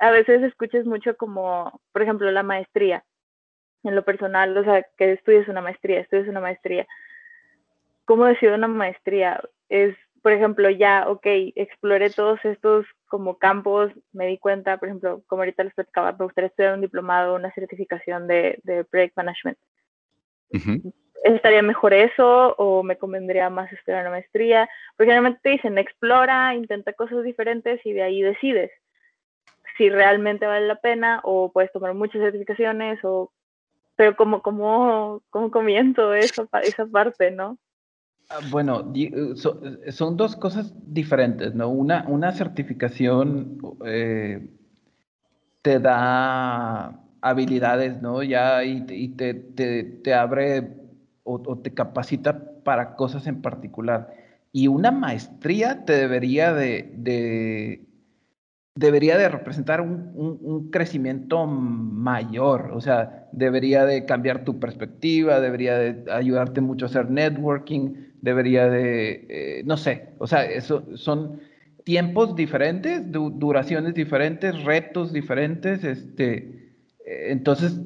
a veces escuchas mucho como, por ejemplo, la maestría, en lo personal, o sea, que estudies una maestría, estudies una maestría. ¿Cómo decido una maestría? Es por ejemplo, ya, ok, exploré todos estos como campos, me di cuenta, por ejemplo, como ahorita les platicaba, me gustaría estudiar un diplomado, una certificación de, de Project Management. ¿Estaría mejor eso o me convendría más estudiar una maestría? Porque generalmente te dicen, explora, intenta cosas diferentes y de ahí decides si realmente vale la pena o puedes tomar muchas certificaciones o... Pero como, como, como comienzo esa, esa parte, ¿no? Ah, bueno, eh, eh, son dos cosas diferentes, ¿no? Una, una certificación eh, te da habilidades, ¿no? Ya y, te, te, abre o, te capacita para cosas en particular. Y una maestría te debería de, debería de representar un, crecimiento mayor, o sea, debería de cambiar tu perspectiva, debería de ayudarte mucho a hacer networking, debería de, eh, no sé, o sea, eso son, tiempos diferentes, duraciones diferentes, retos diferentes, este, entonces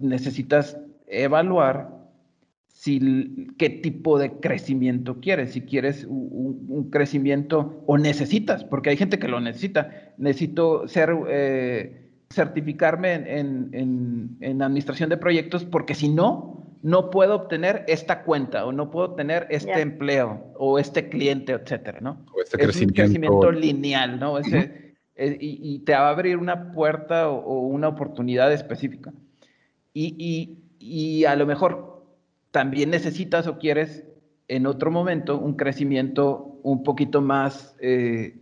necesitas evaluar si, qué tipo de crecimiento quieres, si quieres un, crecimiento o necesitas, porque hay gente que lo necesita, necesito ser, eh, certificarme en, en administración de proyectos porque si no, no puedo obtener esta cuenta o no puedo obtener este empleo o este cliente, etcétera, ¿no? O este es crecimiento. un crecimiento lineal, ¿no? Ese, y, te va a abrir una puerta o, una oportunidad específica. Y, y, a lo mejor también necesitas o quieres en otro momento un crecimiento un poquito más eh,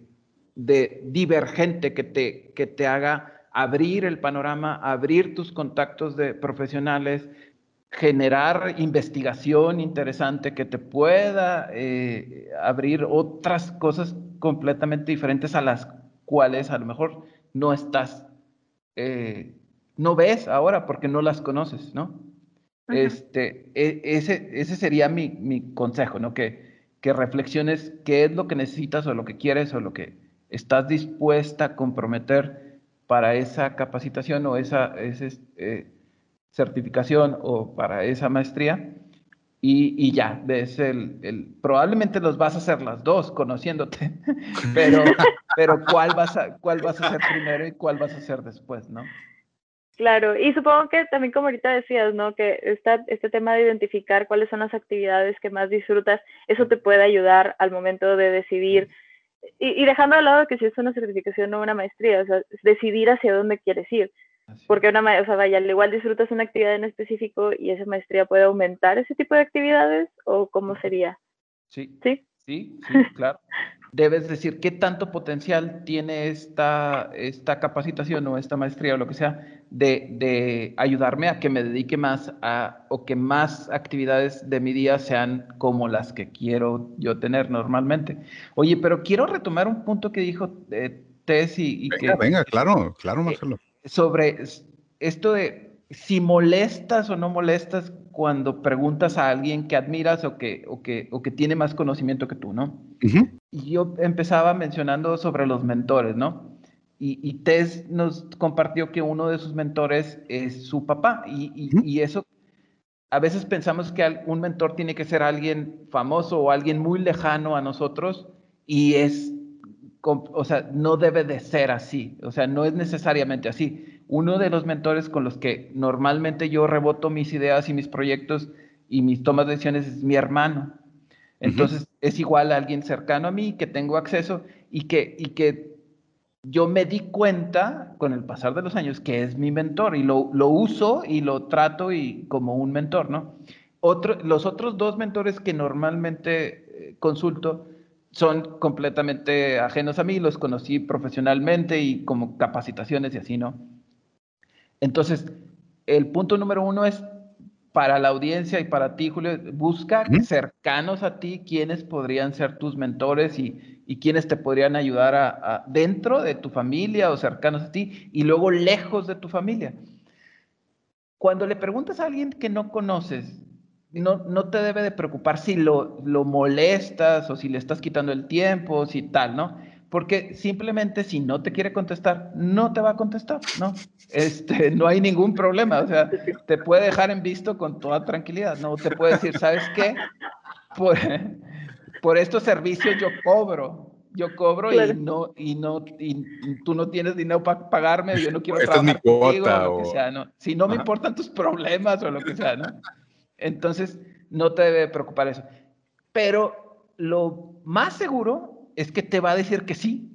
de divergente que te, que te haga abrir el panorama, abrir tus contactos de profesionales, generar investigación interesante que te pueda eh, abrir otras cosas completamente diferentes a las cuales a lo mejor no estás, eh, no ves ahora porque no las conoces, ¿no? Este, e, ese, ese sería mi, mi, consejo, ¿no? Que, que reflexiones qué es lo que necesitas o lo que quieres o lo que estás dispuesta a comprometer para esa capacitación o esa, ese, eh, certificación o para esa maestría y, ya, ves el, el, probablemente los vas a hacer las dos conociéndote, pero, pero ¿cuál, vas a, ¿cuál vas a hacer primero y cuál vas a hacer después, no? Claro, y supongo que también como ahorita decías, ¿no? Que esta, este tema de identificar cuáles son las actividades que más disfrutas, eso te puede ayudar al momento de decidir, y, y dejando de lado que si es una certificación o una maestría, o sea, decidir hacia dónde quieres ir. Porque una o sea, vaya, al igual disfrutas una actividad en específico y esa maestría puede aumentar ese tipo de actividades o cómo sería. Sí. Sí. Sí, sí claro. Debes decir qué tanto potencial tiene esta, esta capacitación o esta maestría o lo que sea de, de ayudarme a que me dedique más a o que más actividades de mi día sean como las que quiero yo tener normalmente. Oye, pero quiero retomar un punto que dijo eh, Tess y, venga, que... Venga, claro, claro, Marcelo sobre esto de si molestas o no molestas cuando preguntas a alguien que admiras o que, o que, o que tiene más conocimiento que tú, ¿no? Y yo empezaba mencionando sobre los mentores, ¿no? Y, y, Tess nos compartió que uno de sus mentores es su papá. Y, y, eso, a veces pensamos que un mentor tiene que ser alguien famoso o alguien muy lejano a nosotros y es o sea, no debe de ser así, o sea, no es necesariamente así. Uno de los mentores con los que normalmente yo reboto mis ideas y mis proyectos y mis tomas de decisiones es mi hermano. Entonces, es igual a alguien cercano a mí que tengo acceso y que, y que yo me di cuenta con el pasar de los años que es mi mentor y lo, lo uso y lo trato y como un mentor, ¿no? Otro, los otros dos mentores que normalmente eh, consulto son completamente ajenos a mí, los conocí profesionalmente y como capacitaciones y así, ¿no? Entonces, el punto número uno es para la audiencia y para ti, Julio, busca cercanos a ti quiénes podrían ser tus mentores y, y quiénes te podrían ayudar a, dentro de tu familia o cercanos a ti y luego lejos de tu familia. Cuando le preguntas a alguien que no conoces, no, no te debe de preocupar si lo, lo molestas o si le estás quitando el tiempo, si tal, ¿no? Porque simplemente si no te quiere contestar, no te va a contestar, ¿no? Este, no hay ningún problema, o sea, te puede dejar en visto con toda tranquilidad, ¿no? Te puede decir, ¿sabes qué? Por, por estos servicios yo cobro, yo cobro y no y no y tú no tienes dinero para pagarme, yo no quiero trabajar contigo, o... lo que sea, ¿no? Si no me importan tus problemas o lo que sea, ¿no? Entonces, no te debe preocupar eso. Pero lo más seguro es que te va a decir que sí,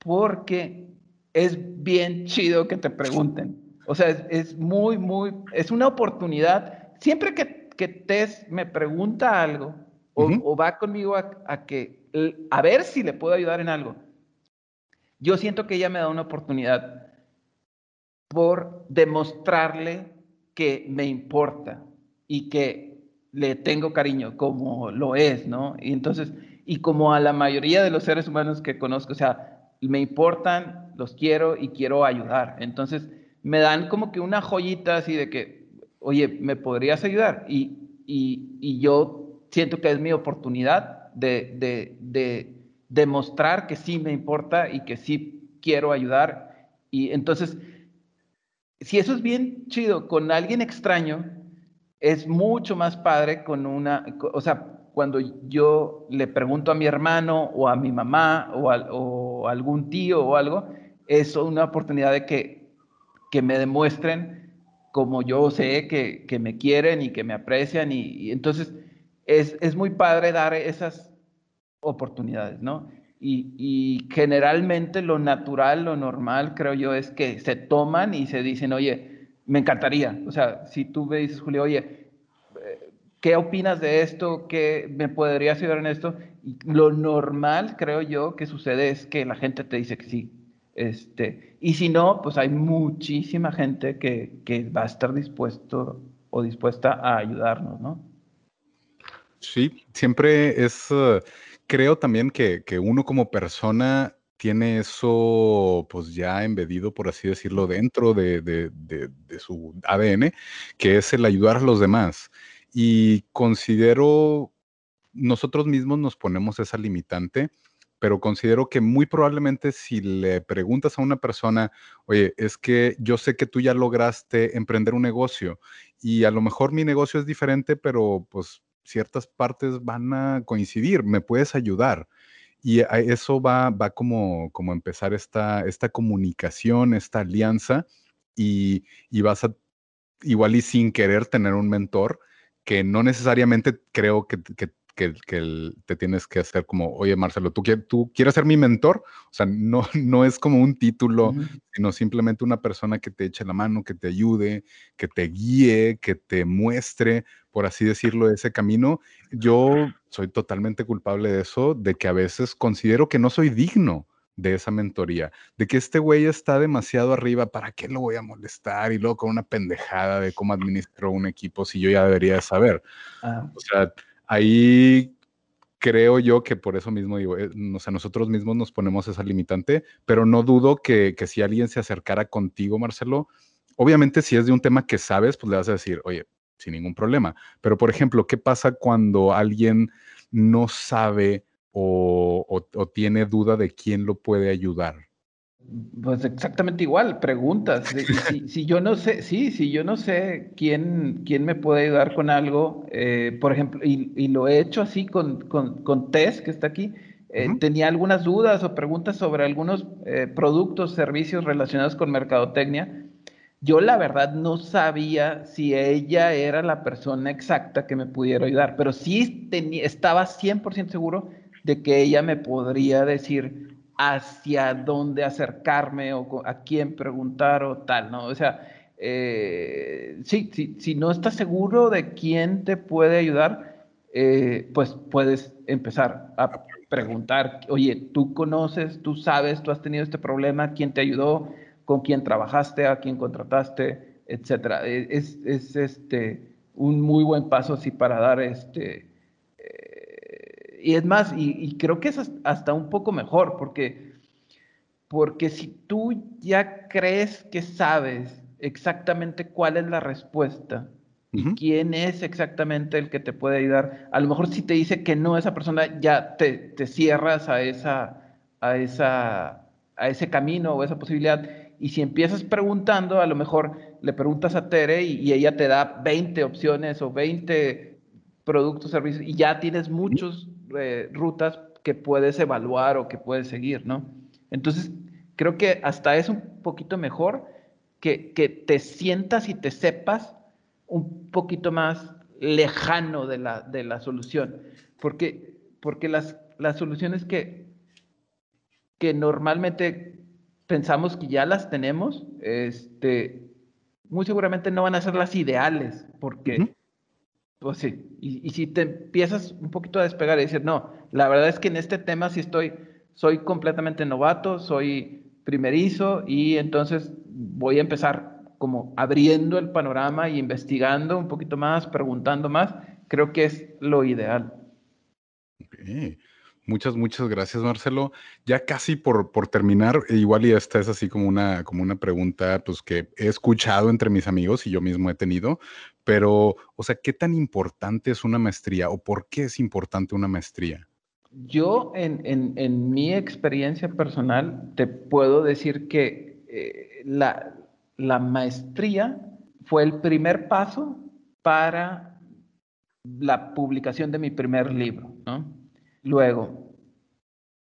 porque es bien chido que te pregunten. O sea, es, muy, muy, es una oportunidad. Siempre que, que Tess me pregunta algo o, va conmigo a, que, a ver si le puedo ayudar en algo, yo siento que ella me da una oportunidad por demostrarle que me importa, y que le tengo cariño, como lo es, ¿no? Y entonces, y como a la mayoría de los seres humanos que conozco, o sea, me importan, los quiero y quiero ayudar. Entonces, me dan como que una joyita así de que, oye, ¿me podrías ayudar? Y, y, y yo siento que es mi oportunidad de, de, de, demostrar que sí me importa y que sí quiero ayudar. Y entonces, si eso es bien chido con alguien extraño, es mucho más padre con una, o sea, cuando yo le pregunto a mi hermano o a mi mamá o a, algún tío o algo, es una oportunidad de que, que me demuestren como yo sé que, que, me quieren y que me aprecian y, entonces es, es, muy padre dar esas oportunidades, ¿no? Y, y, generalmente lo natural, lo normal, creo yo, es que se toman y se dicen, oye, me encantaría. O sea, si tú me dices, Julio, oye, ¿qué opinas de esto? ¿Qué me podrías ayudar en esto? Lo normal, creo yo, que sucede es que la gente te dice que sí. Este, y si no, pues hay muchísima gente que, que va a estar dispuesto o dispuesta a ayudarnos, ¿no? Sí, siempre es, uh, creo también que, que, uno como persona tiene eso pues ya embedido, por así decirlo, dentro de, de, de, su ADN, que es el ayudar a los demás. Y considero, nosotros mismos nos ponemos esa limitante, pero considero que muy probablemente si le preguntas a una persona, oye, es que yo sé que tú ya lograste emprender un negocio y a lo mejor mi negocio es diferente, pero pues ciertas partes van a coincidir, me puedes ayudar. Y eso va, va como, como empezar esta, esta comunicación, esta alianza, y, y vas a, igual y sin querer tener un mentor, que no necesariamente creo que, que, que, te tienes que hacer como, oye, Marcelo, ¿tú, ¿tú quieres ser mi mentor? O sea, no, no es como un título, sino simplemente una persona que te eche la mano, que te ayude, que te guíe, que te muestre, por así decirlo, ese camino. Yo soy totalmente culpable de eso, de que a veces considero que no soy digno de esa mentoría, de que este güey está demasiado arriba, ¿para qué lo voy a molestar? Y luego con una pendejada de cómo administro un equipo si yo ya debería saber. Ah. O sea, ahí creo yo que por eso mismo digo, eh, o sea, nosotros mismos nos ponemos esa limitante, pero no dudo que, que si alguien se acercara contigo, Marcelo, obviamente si es de un tema que sabes, pues le vas a decir, oye, sin ningún problema. Pero, por ejemplo, ¿qué pasa cuando alguien no sabe o, tiene duda de quién lo puede ayudar? Pues exactamente igual, preguntas. Si, yo no sé, sí, si yo no sé quién, quién me puede ayudar con algo, eh, por ejemplo, y, lo he hecho así con, con, Tess, que está aquí, eh, tenía algunas dudas o preguntas sobre algunos eh, productos, servicios relacionados con mercadotecnia. Yo la verdad no sabía si ella era la persona exacta que me pudiera ayudar, pero sí tenía, estaba 100% seguro de que ella me podría decir hacia dónde acercarme o a quién preguntar o tal, ¿no? O sea, eh, sí, si no estás seguro de quién te puede ayudar, eh, pues puedes empezar a preguntar, oye, tú conoces, tú sabes, tú has tenido este problema, quién te ayudó, con quién trabajaste, a quién contrataste, etcétera. E, es, es este, un muy buen paso así para dar este, y es más, y, creo que es hasta un poco mejor, porque, porque si tú ya crees que sabes exactamente cuál es la respuesta y quién es exactamente el que te puede ayudar, a lo mejor si te dice que no esa persona, ya te, te cierras a, esa, a, esa, a ese camino o esa posibilidad. Y si empiezas preguntando, a lo mejor le preguntas a Tere y, y ella te da 20 opciones o 20 productos, servicios, y ya tienes muchos eh, rutas que puedes evaluar o que puedes seguir, ¿no? Entonces, creo que hasta es un poquito mejor que, que te sientas y te sepas un poquito más lejano de la, de la solución, porque, porque las, las soluciones que, que normalmente pensamos que ya las tenemos, este, muy seguramente no van a ser las ideales, porque, pues sí, y, si te empiezas un poquito a despegar y decir, no, la verdad es que en este tema sí estoy, soy completamente novato, soy primerizo y entonces voy a empezar como abriendo el panorama y investigando un poquito más, preguntando más, creo que es lo ideal. Muchas, muchas gracias, Marcelo. Ya casi por, por terminar, igual y esta es así como una, como una pregunta pues, que he escuchado entre mis amigos y yo mismo he tenido, pero, o sea, ¿qué tan importante es una maestría o por qué es importante una maestría? yo en, mi experiencia personal te puedo decir que eh, la, la maestría fue el primer paso para la publicación de mi primer libro. ¿no? Luego,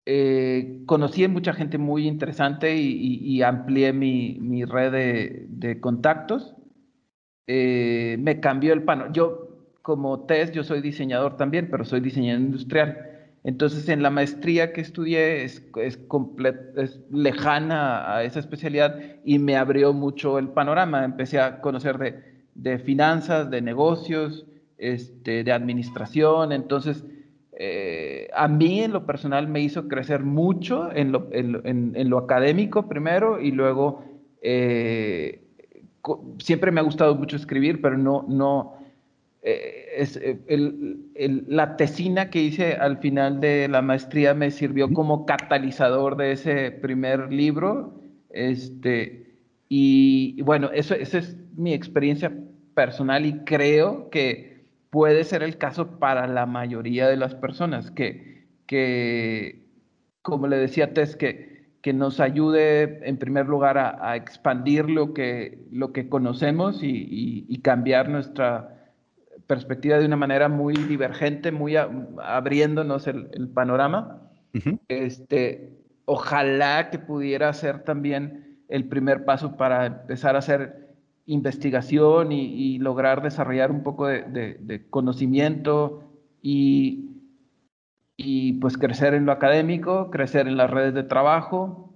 eh, conocí a mucha gente muy interesante y, amplié mi, red de, contactos. Eh, me cambió el panorama. Yo, como test, yo soy diseñador también, pero soy diseñador industrial. Entonces, en la maestría que estudié es, es, es, lejana a esa especialidad y me abrió mucho el panorama. Empecé a conocer de, de finanzas, de negocios, este, de administración. Entonces, eh, a mí en lo personal me hizo crecer mucho en lo, en, lo académico primero y luego eh, siempre me ha gustado mucho escribir, pero no, no, eh, es, el, la tesina que hice al final de la maestría me sirvió como catalizador de ese primer libro. Este, y, y bueno, eso, esa es mi experiencia personal y creo que puede ser el caso para la mayoría de las personas, que, que como le decía Tess, que, que nos ayude en primer lugar a, expandir lo que, lo que conocemos y, cambiar nuestra perspectiva de una manera muy divergente, muy abriéndonos el, panorama. este, ojalá que pudiera ser también el primer paso para empezar a hacer investigación y, lograr desarrollar un poco de, conocimiento y, y, pues crecer en lo académico, crecer en las redes de trabajo.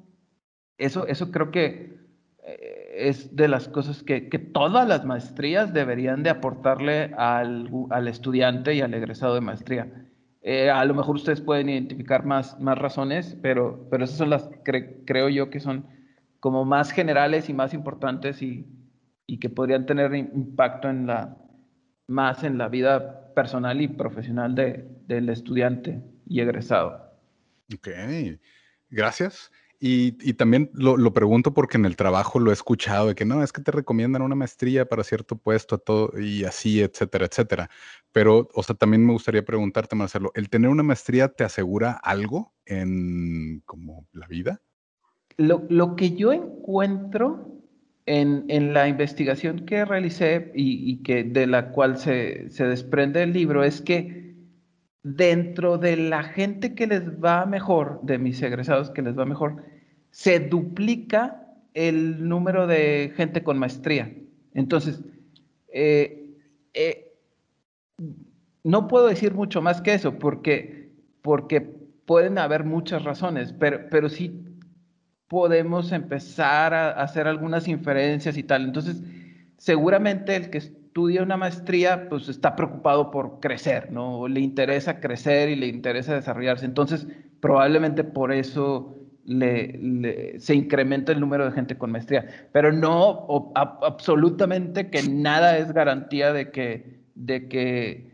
Eso, eso creo que eh, es de las cosas que, todas las maestrías deberían de aportarle al, al estudiante y al egresado de maestría. Eh, a lo mejor ustedes pueden identificar más, más razones, pero, pero esas son las que creo yo que son como más generales y más importantes y, y que podrían tener impacto en la, más en la vida personal y profesional de, del estudiante y egresado. Ok, gracias. Y, y también lo, lo, pregunto porque en el trabajo lo he escuchado de que no, es que te recomiendan una maestría para cierto puesto todo, y así, etcétera, etcétera. Pero, o sea, también me gustaría preguntarte, Marcelo, ¿el tener una maestría te asegura algo en como la vida? Lo, lo que yo encuentro en, la investigación que realicé y, que de la cual se, desprende el libro es que dentro de la gente que les va mejor, de mis egresados que les va mejor, se duplica el número de gente con maestría. Entonces, eh, eh, no puedo decir mucho más que eso porque, porque pueden haber muchas razones, pero, pero sí podemos empezar a hacer algunas inferencias y tal. Entonces, seguramente el que estudia una maestría, pues está preocupado por crecer, ¿no? Le interesa crecer y le interesa desarrollarse. Entonces, probablemente por eso le, se incrementa el número de gente con maestría. Pero no, absolutamente que nada es garantía de que, de que,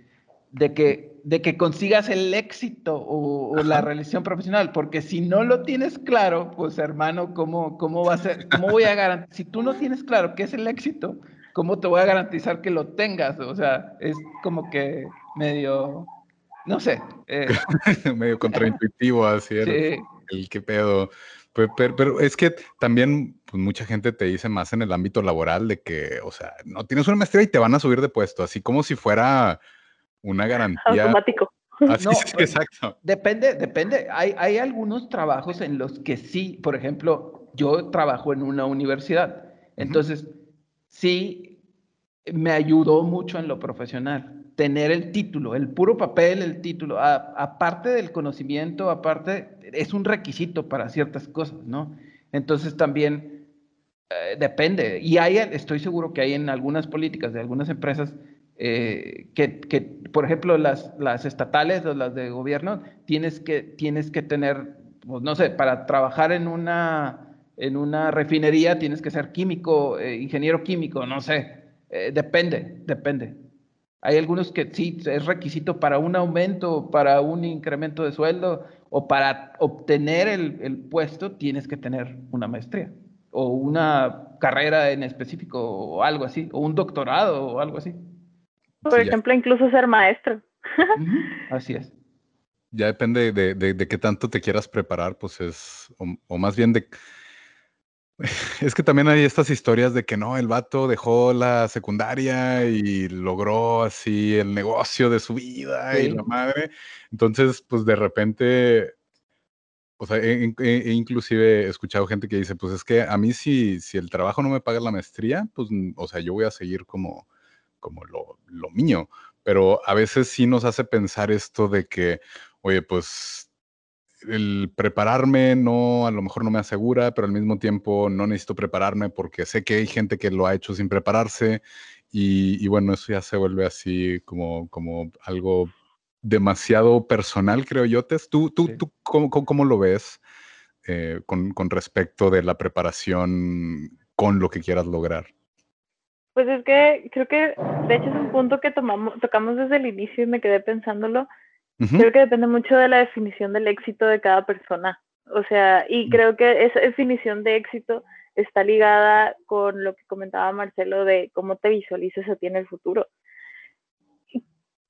de que de que consigas el éxito o, la realización profesional, porque si no lo tienes claro, pues hermano, ¿cómo, cómo va a ser? ¿Cómo voy a garantizar? Si tú no tienes claro qué es el éxito, ¿cómo te voy a garantizar que lo tengas? O sea, es como que medio, no sé. Eh. medio contraintuitivo, así el, el qué pedo. Pero, pero, es que también pues, mucha gente te dice más en el ámbito laboral de que, o sea, no tienes una maestría y te van a subir de puesto, así como si fuera una garantía. Automático. Así es, pues, exacto. Depende, depende. Hay, hay algunos trabajos en los que sí, por ejemplo, yo trabajo en una universidad. Entonces, sí, me ayudó mucho en lo profesional. Tener el título, el puro papel, el título, aparte del conocimiento, aparte, es un requisito para ciertas cosas, ¿no? Entonces también eh, depende. Y hay, estoy seguro que hay en algunas políticas de algunas empresas eh, que, que, por ejemplo, las, las estatales o las de gobierno, tienes que, tienes que tener, pues, no sé, para trabajar en una, en una refinería tienes que ser químico, eh, ingeniero químico, no sé, eh, depende, depende. Hay algunos que sí es requisito para un aumento, para un incremento de sueldo o para obtener el, el puesto tienes que tener una maestría o una carrera en específico o algo así, o un doctorado o algo así. Por ejemplo, incluso ser maestro. Así es. ya depende de, qué tanto te quieras preparar, pues es, o, más bien de... Es que también hay estas historias de que no, el vato dejó la secundaria y logró así el negocio de su vida y la madre. Entonces, pues de repente, o sea, he, inclusive escuchado gente que dice, pues es que a mí si, si el trabajo no me paga la maestría, pues, o sea, yo voy a seguir como, como lo, lo mío. Pero a veces sí nos hace pensar esto de que, oye, pues el prepararme no, a lo mejor no me asegura, pero al mismo tiempo no necesito prepararme porque sé que hay gente que lo ha hecho sin prepararse y, bueno, eso ya se vuelve así como, como algo demasiado personal, creo yo. Tess. ¿Tú, tú, tú cómo, lo ves eh, con, con respecto de la preparación con lo que quieras lograr? Pues es que creo que de hecho es un punto que tomamos, tocamos desde el inicio y me quedé pensándolo Creo que depende mucho de la definición del éxito de cada persona. O sea, y mm. creo que esa definición de éxito está ligada con lo que comentaba Marcelo de cómo te visualizas a ti en el futuro.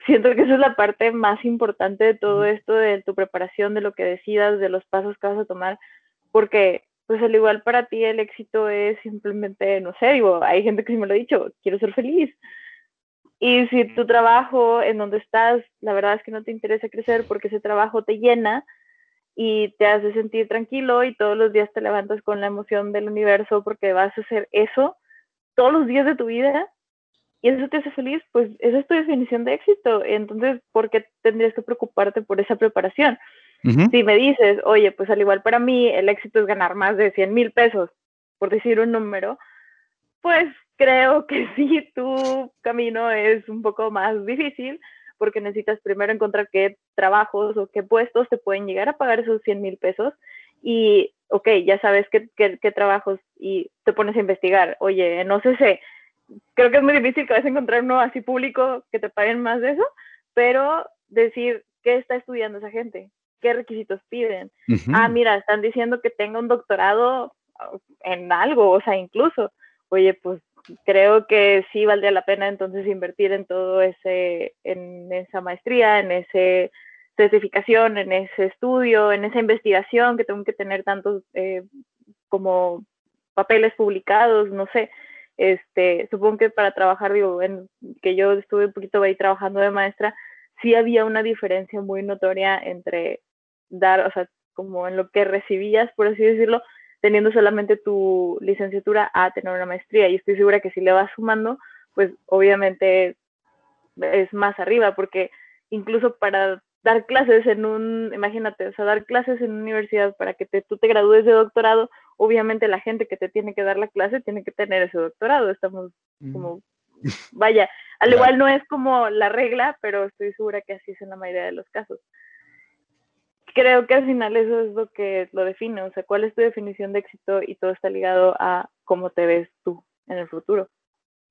Siento que esa es la parte más importante de todo esto, de tu preparación, de lo que decidas, de los pasos que vas a tomar, porque pues al igual para ti el éxito es simplemente, no sé, digo, hay gente que sí me lo ha dicho, quiero ser feliz, y si tu trabajo en donde estás, la verdad es que no te interesa crecer porque ese trabajo te llena y te hace sentir tranquilo y todos los días te levantas con la emoción del universo porque vas a hacer eso todos los días de tu vida y eso te hace feliz, pues esa es tu definición de éxito. Entonces, ¿por qué tendrías que preocuparte por esa preparación? Si me dices, oye, pues al igual para mí el éxito es ganar más de 100 mil pesos, por decir un número, pues creo que sí, tu camino es un poco más difícil porque necesitas primero encontrar qué trabajos o qué puestos te pueden llegar a pagar esos 100 mil pesos y, ok, ya sabes qué, qué, trabajos y te pones a investigar. Oye, no sé si, creo que es muy difícil que vas a encontrar uno así público que te paguen más de eso, pero decir qué está estudiando esa gente, qué requisitos piden. Ah, mira, están diciendo que tenga un doctorado en algo, o sea, incluso, oye, pues creo que sí valdría la pena entonces invertir en todo ese, en esa maestría, en esa certificación, en ese estudio, en esa investigación que tengo que tener tantos eh, como papeles publicados, no sé. Este, supongo que para trabajar, digo, en, que yo estuve un poquito ahí trabajando de maestra, sí había una diferencia muy notoria entre dar, o sea, como en lo que recibías, por así decirlo, teniendo solamente tu licenciatura a tener una maestría. Y estoy segura que si le vas sumando, pues obviamente es más arriba, porque incluso para dar clases en un, imagínate, o sea, dar clases en una universidad para que te, tú te gradúes de doctorado, obviamente la gente que te tiene que dar la clase tiene que tener ese doctorado. Estamos como, vaya, al igual no es como la regla, pero estoy segura que así es en la mayoría de los casos creo que al final eso es lo que lo define, o sea, cuál es tu definición de éxito y todo está ligado a cómo te ves tú en el futuro.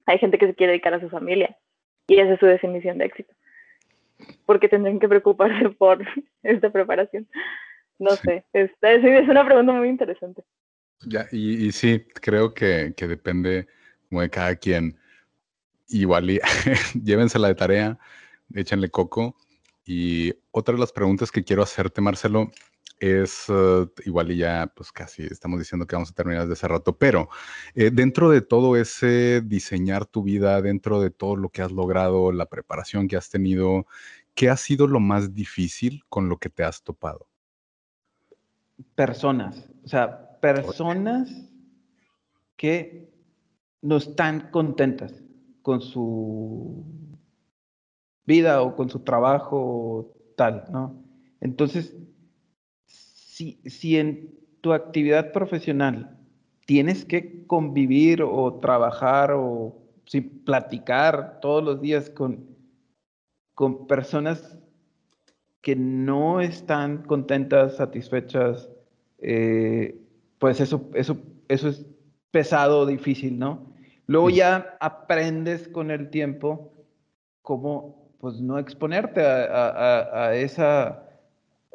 Hay gente que se quiere dedicar a su familia y esa es su definición de éxito. porque tendrían que preocuparse por esta preparación? No sé, es, es, una pregunta muy interesante. Ya, y, y sí, creo que, que, depende como de cada quien. Igual, y, llévensela de tarea, échenle coco y otra de las preguntas que quiero hacerte, Marcelo, es uh, igual y ya pues casi estamos diciendo que vamos a terminar de ese rato, pero eh, dentro de todo ese diseñar tu vida, dentro de todo lo que has logrado, la preparación que has tenido, ¿qué ha sido lo más difícil con lo que te has topado? Personas, o sea, personas que no están contentas con su vida o con su trabajo o tal, ¿no? Entonces, si, si en tu actividad profesional tienes que convivir o trabajar o si platicar todos los días con, con personas que no están contentas, satisfechas, eh, pues eso, eso, eso es pesado, difícil, ¿no? Luego ya aprendes con el tiempo cómo pues no exponerte a, esa,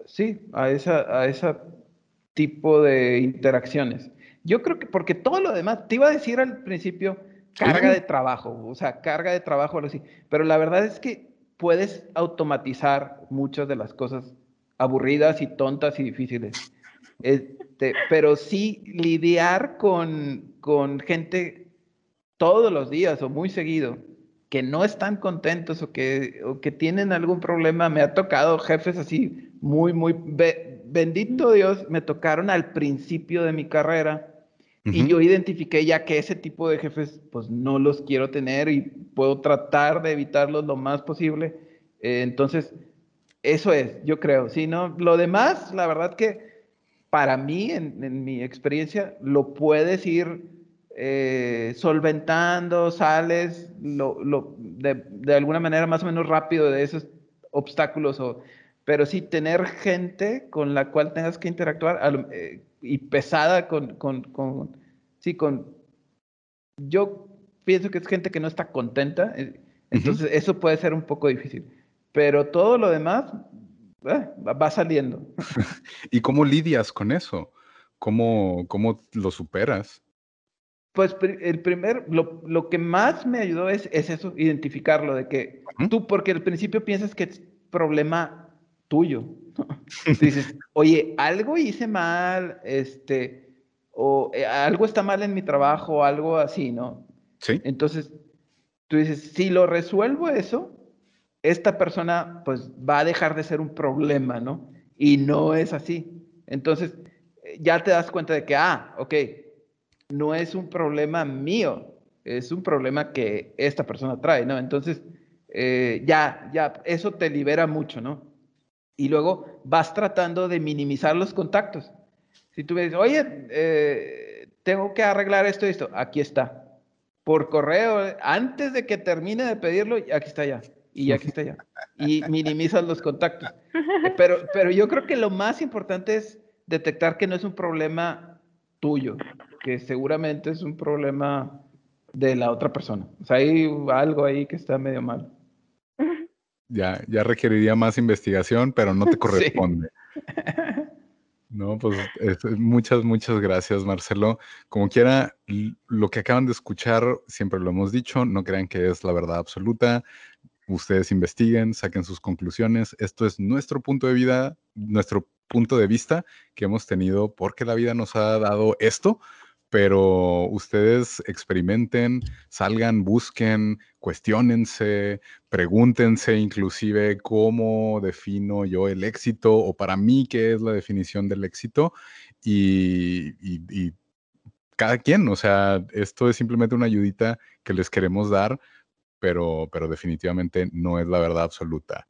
sí, a esa, a ese tipo de interacciones. Yo creo que, porque todo lo demás, te iba a decir al principio, carga de trabajo, o sea, carga de trabajo, algo así, pero la verdad es que puedes automatizar muchas de las cosas aburridas y tontas y difíciles. Este, pero sí lidiar con, con gente todos los días o muy seguido que no están contentos o que, o que tienen algún problema. Me ha tocado jefes así muy, muy, bendito Dios, me tocaron al principio de mi carrera y yo identifiqué ya que ese tipo de jefes pues no los quiero tener y puedo tratar de evitarlos lo más posible. Eh, entonces, eso es, yo creo. Si no, lo demás, la verdad que para mí, en, mi experiencia, lo puedes ir eh, solventando, sales lo, lo, de, de, alguna manera más o menos rápido de esos obstáculos o pero sí tener gente con la cual tengas que interactuar eh, y pesada con, con, con, sí, con, yo pienso que es gente que no está contenta, eh, entonces eso puede ser un poco difícil, pero todo lo demás eh, va saliendo. ¿Y cómo lidias con eso? ¿Cómo, cómo lo superas? Pues el primer, lo, lo, que más me ayudó es, es eso, identificarlo, de que tú, porque al principio piensas que es problema tuyo. dices, oye, algo hice mal, este, o eh, algo está mal en mi trabajo, algo así, ¿no? Sí. Entonces, tú dices, si lo resuelvo eso, esta persona pues va a dejar de ser un problema, ¿no? Y no es así. Entonces, eh, ya te das cuenta de que, ah, ok, no es un problema mío, es un problema que esta persona trae, ¿no? Entonces, eh, ya, ya, eso te libera mucho, ¿no? y luego vas tratando de minimizar los contactos. Si tú me dices, oye, eh, tengo que arreglar esto y esto, aquí está. Por correo, antes de que termine de pedirlo, aquí está ya. Y aquí está ya. Y minimizas los contactos. Pero, pero yo creo que lo más importante es detectar que no es un problema tuyo, que seguramente es un problema de la otra persona. O sea, hay algo ahí que está medio mal ya, ya requeriría más investigación, pero no te corresponde. No, pues muchas, muchas gracias, Marcelo. Como quiera, lo que acaban de escuchar, siempre lo hemos dicho, no crean que es la verdad absoluta. Ustedes investiguen, saquen sus conclusiones. Esto es nuestro punto de vida, nuestro punto de vista que hemos tenido porque la vida nos ha dado esto pero ustedes experimenten, salgan, busquen, cuestionense, pregúntense inclusive cómo defino yo el éxito o para mí qué es la definición del éxito y, cada quien, o sea, esto es simplemente una ayudita que les queremos dar, pero, pero definitivamente no es la verdad absoluta.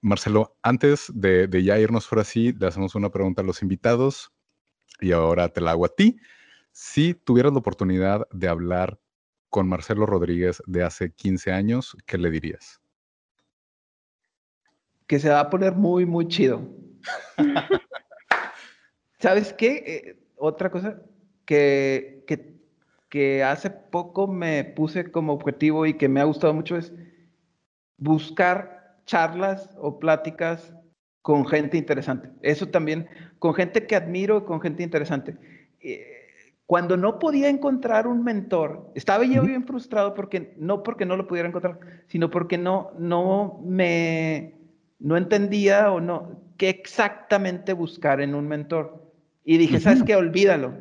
Marcelo, antes de, de ya irnos por así, le hacemos una pregunta a los invitados y ahora te la hago a ti. Si tuvieras la oportunidad de hablar con Marcelo Rodríguez de hace 15 años, ¿qué le dirías? Que se va a poner muy, muy chido. ¿Sabes qué? Eh, otra cosa que, hace poco me puse como objetivo y que me ha gustado mucho es buscar charlas o pláticas con gente interesante. Eso también, con gente que admiro, con gente interesante. Eh, cuando no podía encontrar un mentor, estaba yo bien frustrado porque no porque no lo pudiera encontrar, sino porque no, no me no entendía o no qué exactamente buscar en un mentor. Y dije, ¿sabes qué? Olvídalo.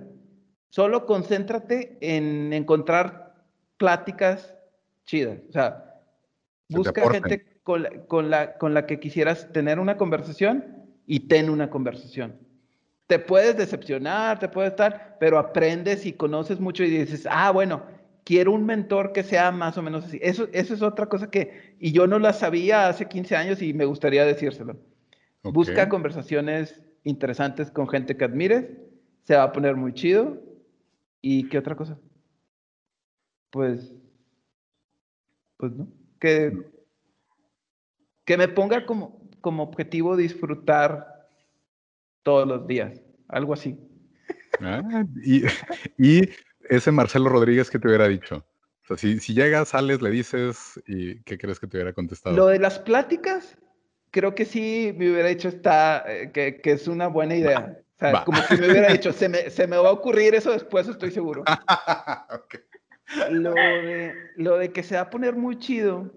Solo concéntrate en encontrar pláticas chidas. O sea, busca gente con con, la, con la que quisieras tener una conversación y ten una conversación te puedes decepcionar, te puede estar, pero aprendes y conoces mucho y dices, ah, bueno, quiero un mentor que sea más o menos así. Eso, eso es otra cosa que, y yo no la sabía hace 15 años y me gustaría decírselo. Busca conversaciones interesantes con gente que admires, se va a poner muy chido. ¿Y qué otra cosa? Pues, pues no, que, que me ponga como, como objetivo disfrutar todos los días, algo así. Ah, y, ese Marcelo Rodríguez que te hubiera dicho. O sea, si, si llegas, sales, le dices, ¿y qué crees que te hubiera contestado? Lo de las pláticas, creo que sí me hubiera dicho está, eh, que, que, es una buena idea. O sea, como si me hubiera dicho, se me, se me, va a ocurrir eso después, estoy seguro. lo, de, lo de que se va a poner muy chido,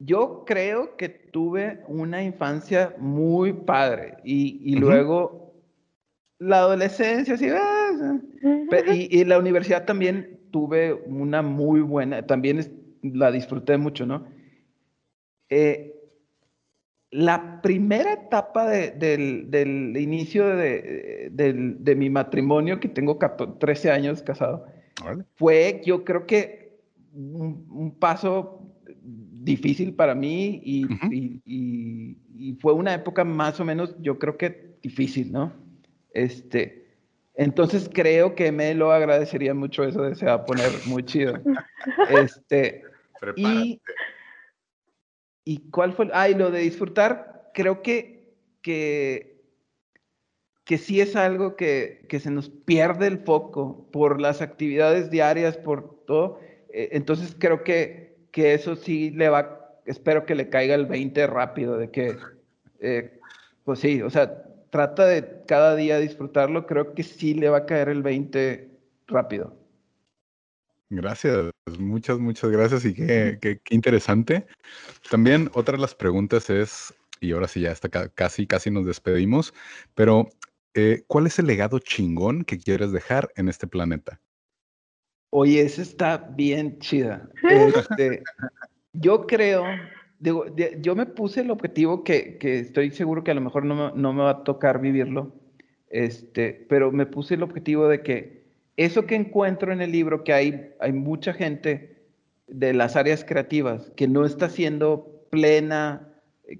yo creo que tuve una infancia muy padre y, luego la adolescencia, sí, ah, y, y, la universidad también tuve una muy buena, también la disfruté mucho, ¿no? Eh, la primera etapa del, inicio de, mi matrimonio, que tengo 13 años casado, fue yo creo que un, paso difícil para mí y, fue una época más o menos, yo creo que difícil, ¿no? Este, entonces creo que me lo agradecería mucho eso de se va a poner muy chido. Este, y ¿Y cuál fue? Ah, lo de disfrutar, creo que, que, que sí es algo que, que, se nos pierde el foco por las actividades diarias, por todo. Eh, entonces creo que, que eso sí le va, espero que le caiga el 20 rápido, de que, eh, pues sí, o sea, trata de cada día disfrutarlo, creo que sí le va a caer el 20 rápido. Gracias, muchas, muchas gracias y qué, qué, interesante. También otra de las preguntas es, y ahora sí ya está casi, casi nos despedimos, pero eh, ¿cuál es el legado chingón que quieres dejar en este planeta? Oye, esa está bien chida. Este, yo creo, digo, yo me puse el objetivo que, que estoy seguro que a lo mejor no no me va a tocar vivirlo, este, pero me puse el objetivo de que eso que encuentro en el libro, que hay, hay mucha gente de las áreas creativas que no está siendo plena,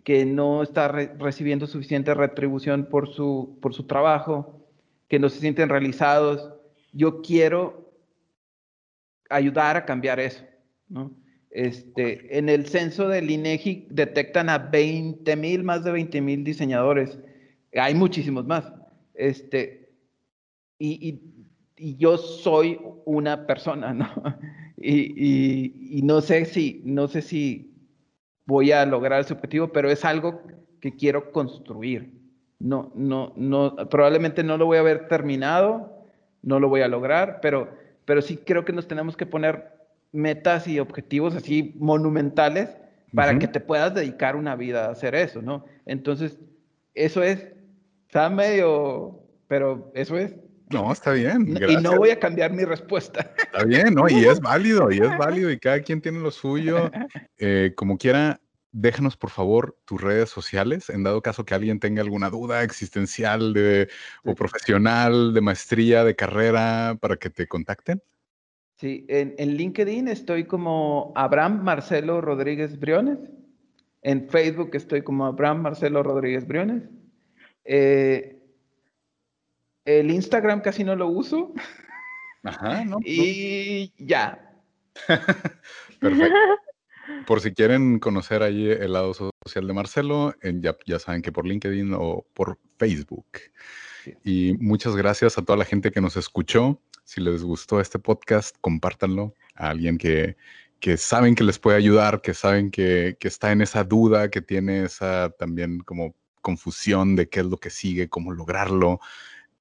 que no está recibiendo suficiente retribución por su, por su trabajo, que no se sienten realizados. Yo quiero ayudar a cambiar eso. Este, en el censo del INEGI detectan a 20 mil, más de 20 mil diseñadores. Hay muchísimos más. Este, y y yo soy una persona, ¿no? Y, no sé si, no sé si voy a lograr ese objetivo, pero es algo que quiero construir. No, no, no, probablemente no lo voy a haber terminado, no lo voy a lograr, pero, pero sí creo que nos tenemos que poner metas y objetivos así monumentales para que te puedas dedicar una vida a hacer eso, ¿no? Entonces, eso es, está medio, pero eso es. No, está bien. Y no voy a cambiar mi respuesta. Está bien, ¿no? Y es válido, y es válido, y cada quien tiene lo suyo. Eh, como quiera, déjanos por favor tus redes sociales, en dado caso que alguien tenga alguna duda existencial de, o profesional, de maestría, de carrera, para que te contacten. Sí, en, en LinkedIn estoy como Abraham Marcelo Rodríguez Briones. En Facebook estoy como Abraham Marcelo Rodríguez Briones. Eh, el Instagram casi no lo uso. Ajá, ¿no? Y ya. Perfecto. Por si quieren conocer ahí el lado social de Marcelo, ya, ya saben que por LinkedIn o por Facebook. Y muchas gracias a toda la gente que nos escuchó. Si les gustó este podcast, compártanlo a alguien que, que saben que les puede ayudar, que saben que, que, está en esa duda, que tiene esa también como confusión de qué es lo que sigue, cómo lograrlo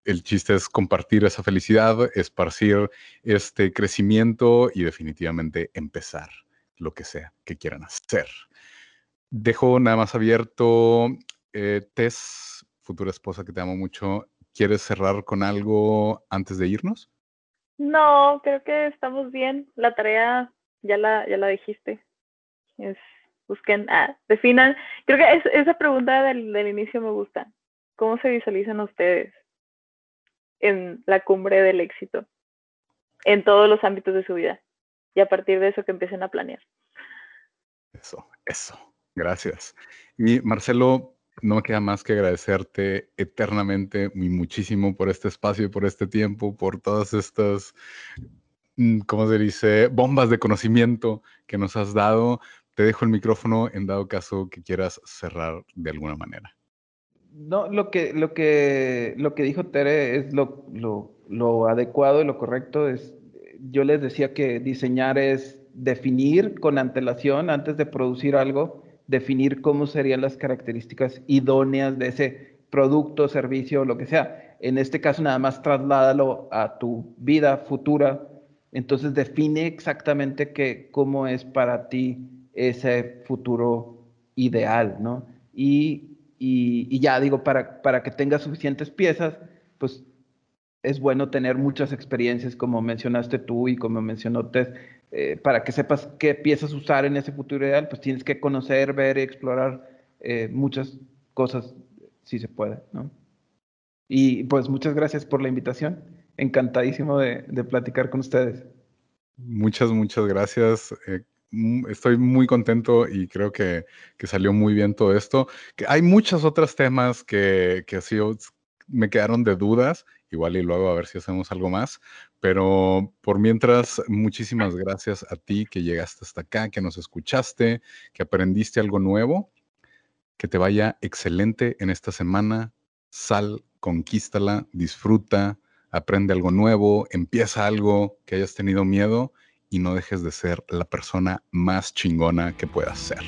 el chiste es compartir esa felicidad, esparcir este crecimiento y definitivamente empezar lo que sea que quieran hacer. Dejo nada más abierto, eh, Tess, futura esposa que te amo mucho, ¿quieres cerrar con algo antes de irnos? No, creo que estamos bien. La tarea ya la, ya la dijiste. Es, busquen, ah, definan. Creo que esa pregunta del, del inicio me gusta. ¿Cómo se visualizan ustedes? en la cumbre del éxito en todos los ámbitos de su vida y a partir de eso que empiecen a planear. Eso, eso. Gracias. Y Marcelo, no me queda más que agradecerte eternamente y muchísimo por este espacio y por este tiempo, por todas estas, mm, ¿cómo se dice?, bombas de conocimiento que nos has dado. Te dejo el micrófono en dado caso que quieras cerrar de alguna manera. No, lo que, lo que, lo que dijo Tere es lo, lo, lo adecuado y lo correcto. Es, yo les decía que diseñar es definir con antelación, antes de producir algo, definir cómo serían las características idóneas de ese producto, servicio, lo que sea. En este caso, nada más trasládalo a tu vida futura. Entonces, define exactamente qué, cómo es para ti ese futuro ideal, ¿no? Y, y, ya digo, para, para que tengas suficientes piezas, pues es bueno tener muchas experiencias, como mencionaste tú y como mencionó Tess, eh, para que sepas qué piezas usar en ese futuro ideal, pues tienes que conocer, ver y explorar eh, muchas cosas, si se puede, ¿no? Y pues muchas gracias por la invitación. Encantadísimo de, platicar con ustedes. Muchas, muchas gracias. Eh, mm, estoy muy contento y creo que, salió muy bien todo esto. Que hay muchos otros temas que, que así me quedaron de dudas igual y luego a ver si hacemos algo más. Pero por mientras, muchísimas gracias a ti que llegaste hasta acá, que nos escuchaste, que aprendiste algo nuevo. Que te vaya excelente en esta semana. Sal, conquístala, disfruta, aprende algo nuevo, empieza algo que hayas tenido miedo y no dejes de ser la persona más chingona que puedas ser.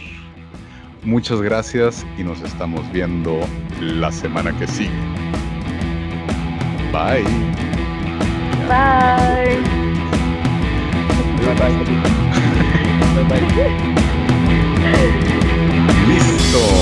Muchas gracias y nos estamos viendo la semana que sigue. Bye. Bye. Bye bye.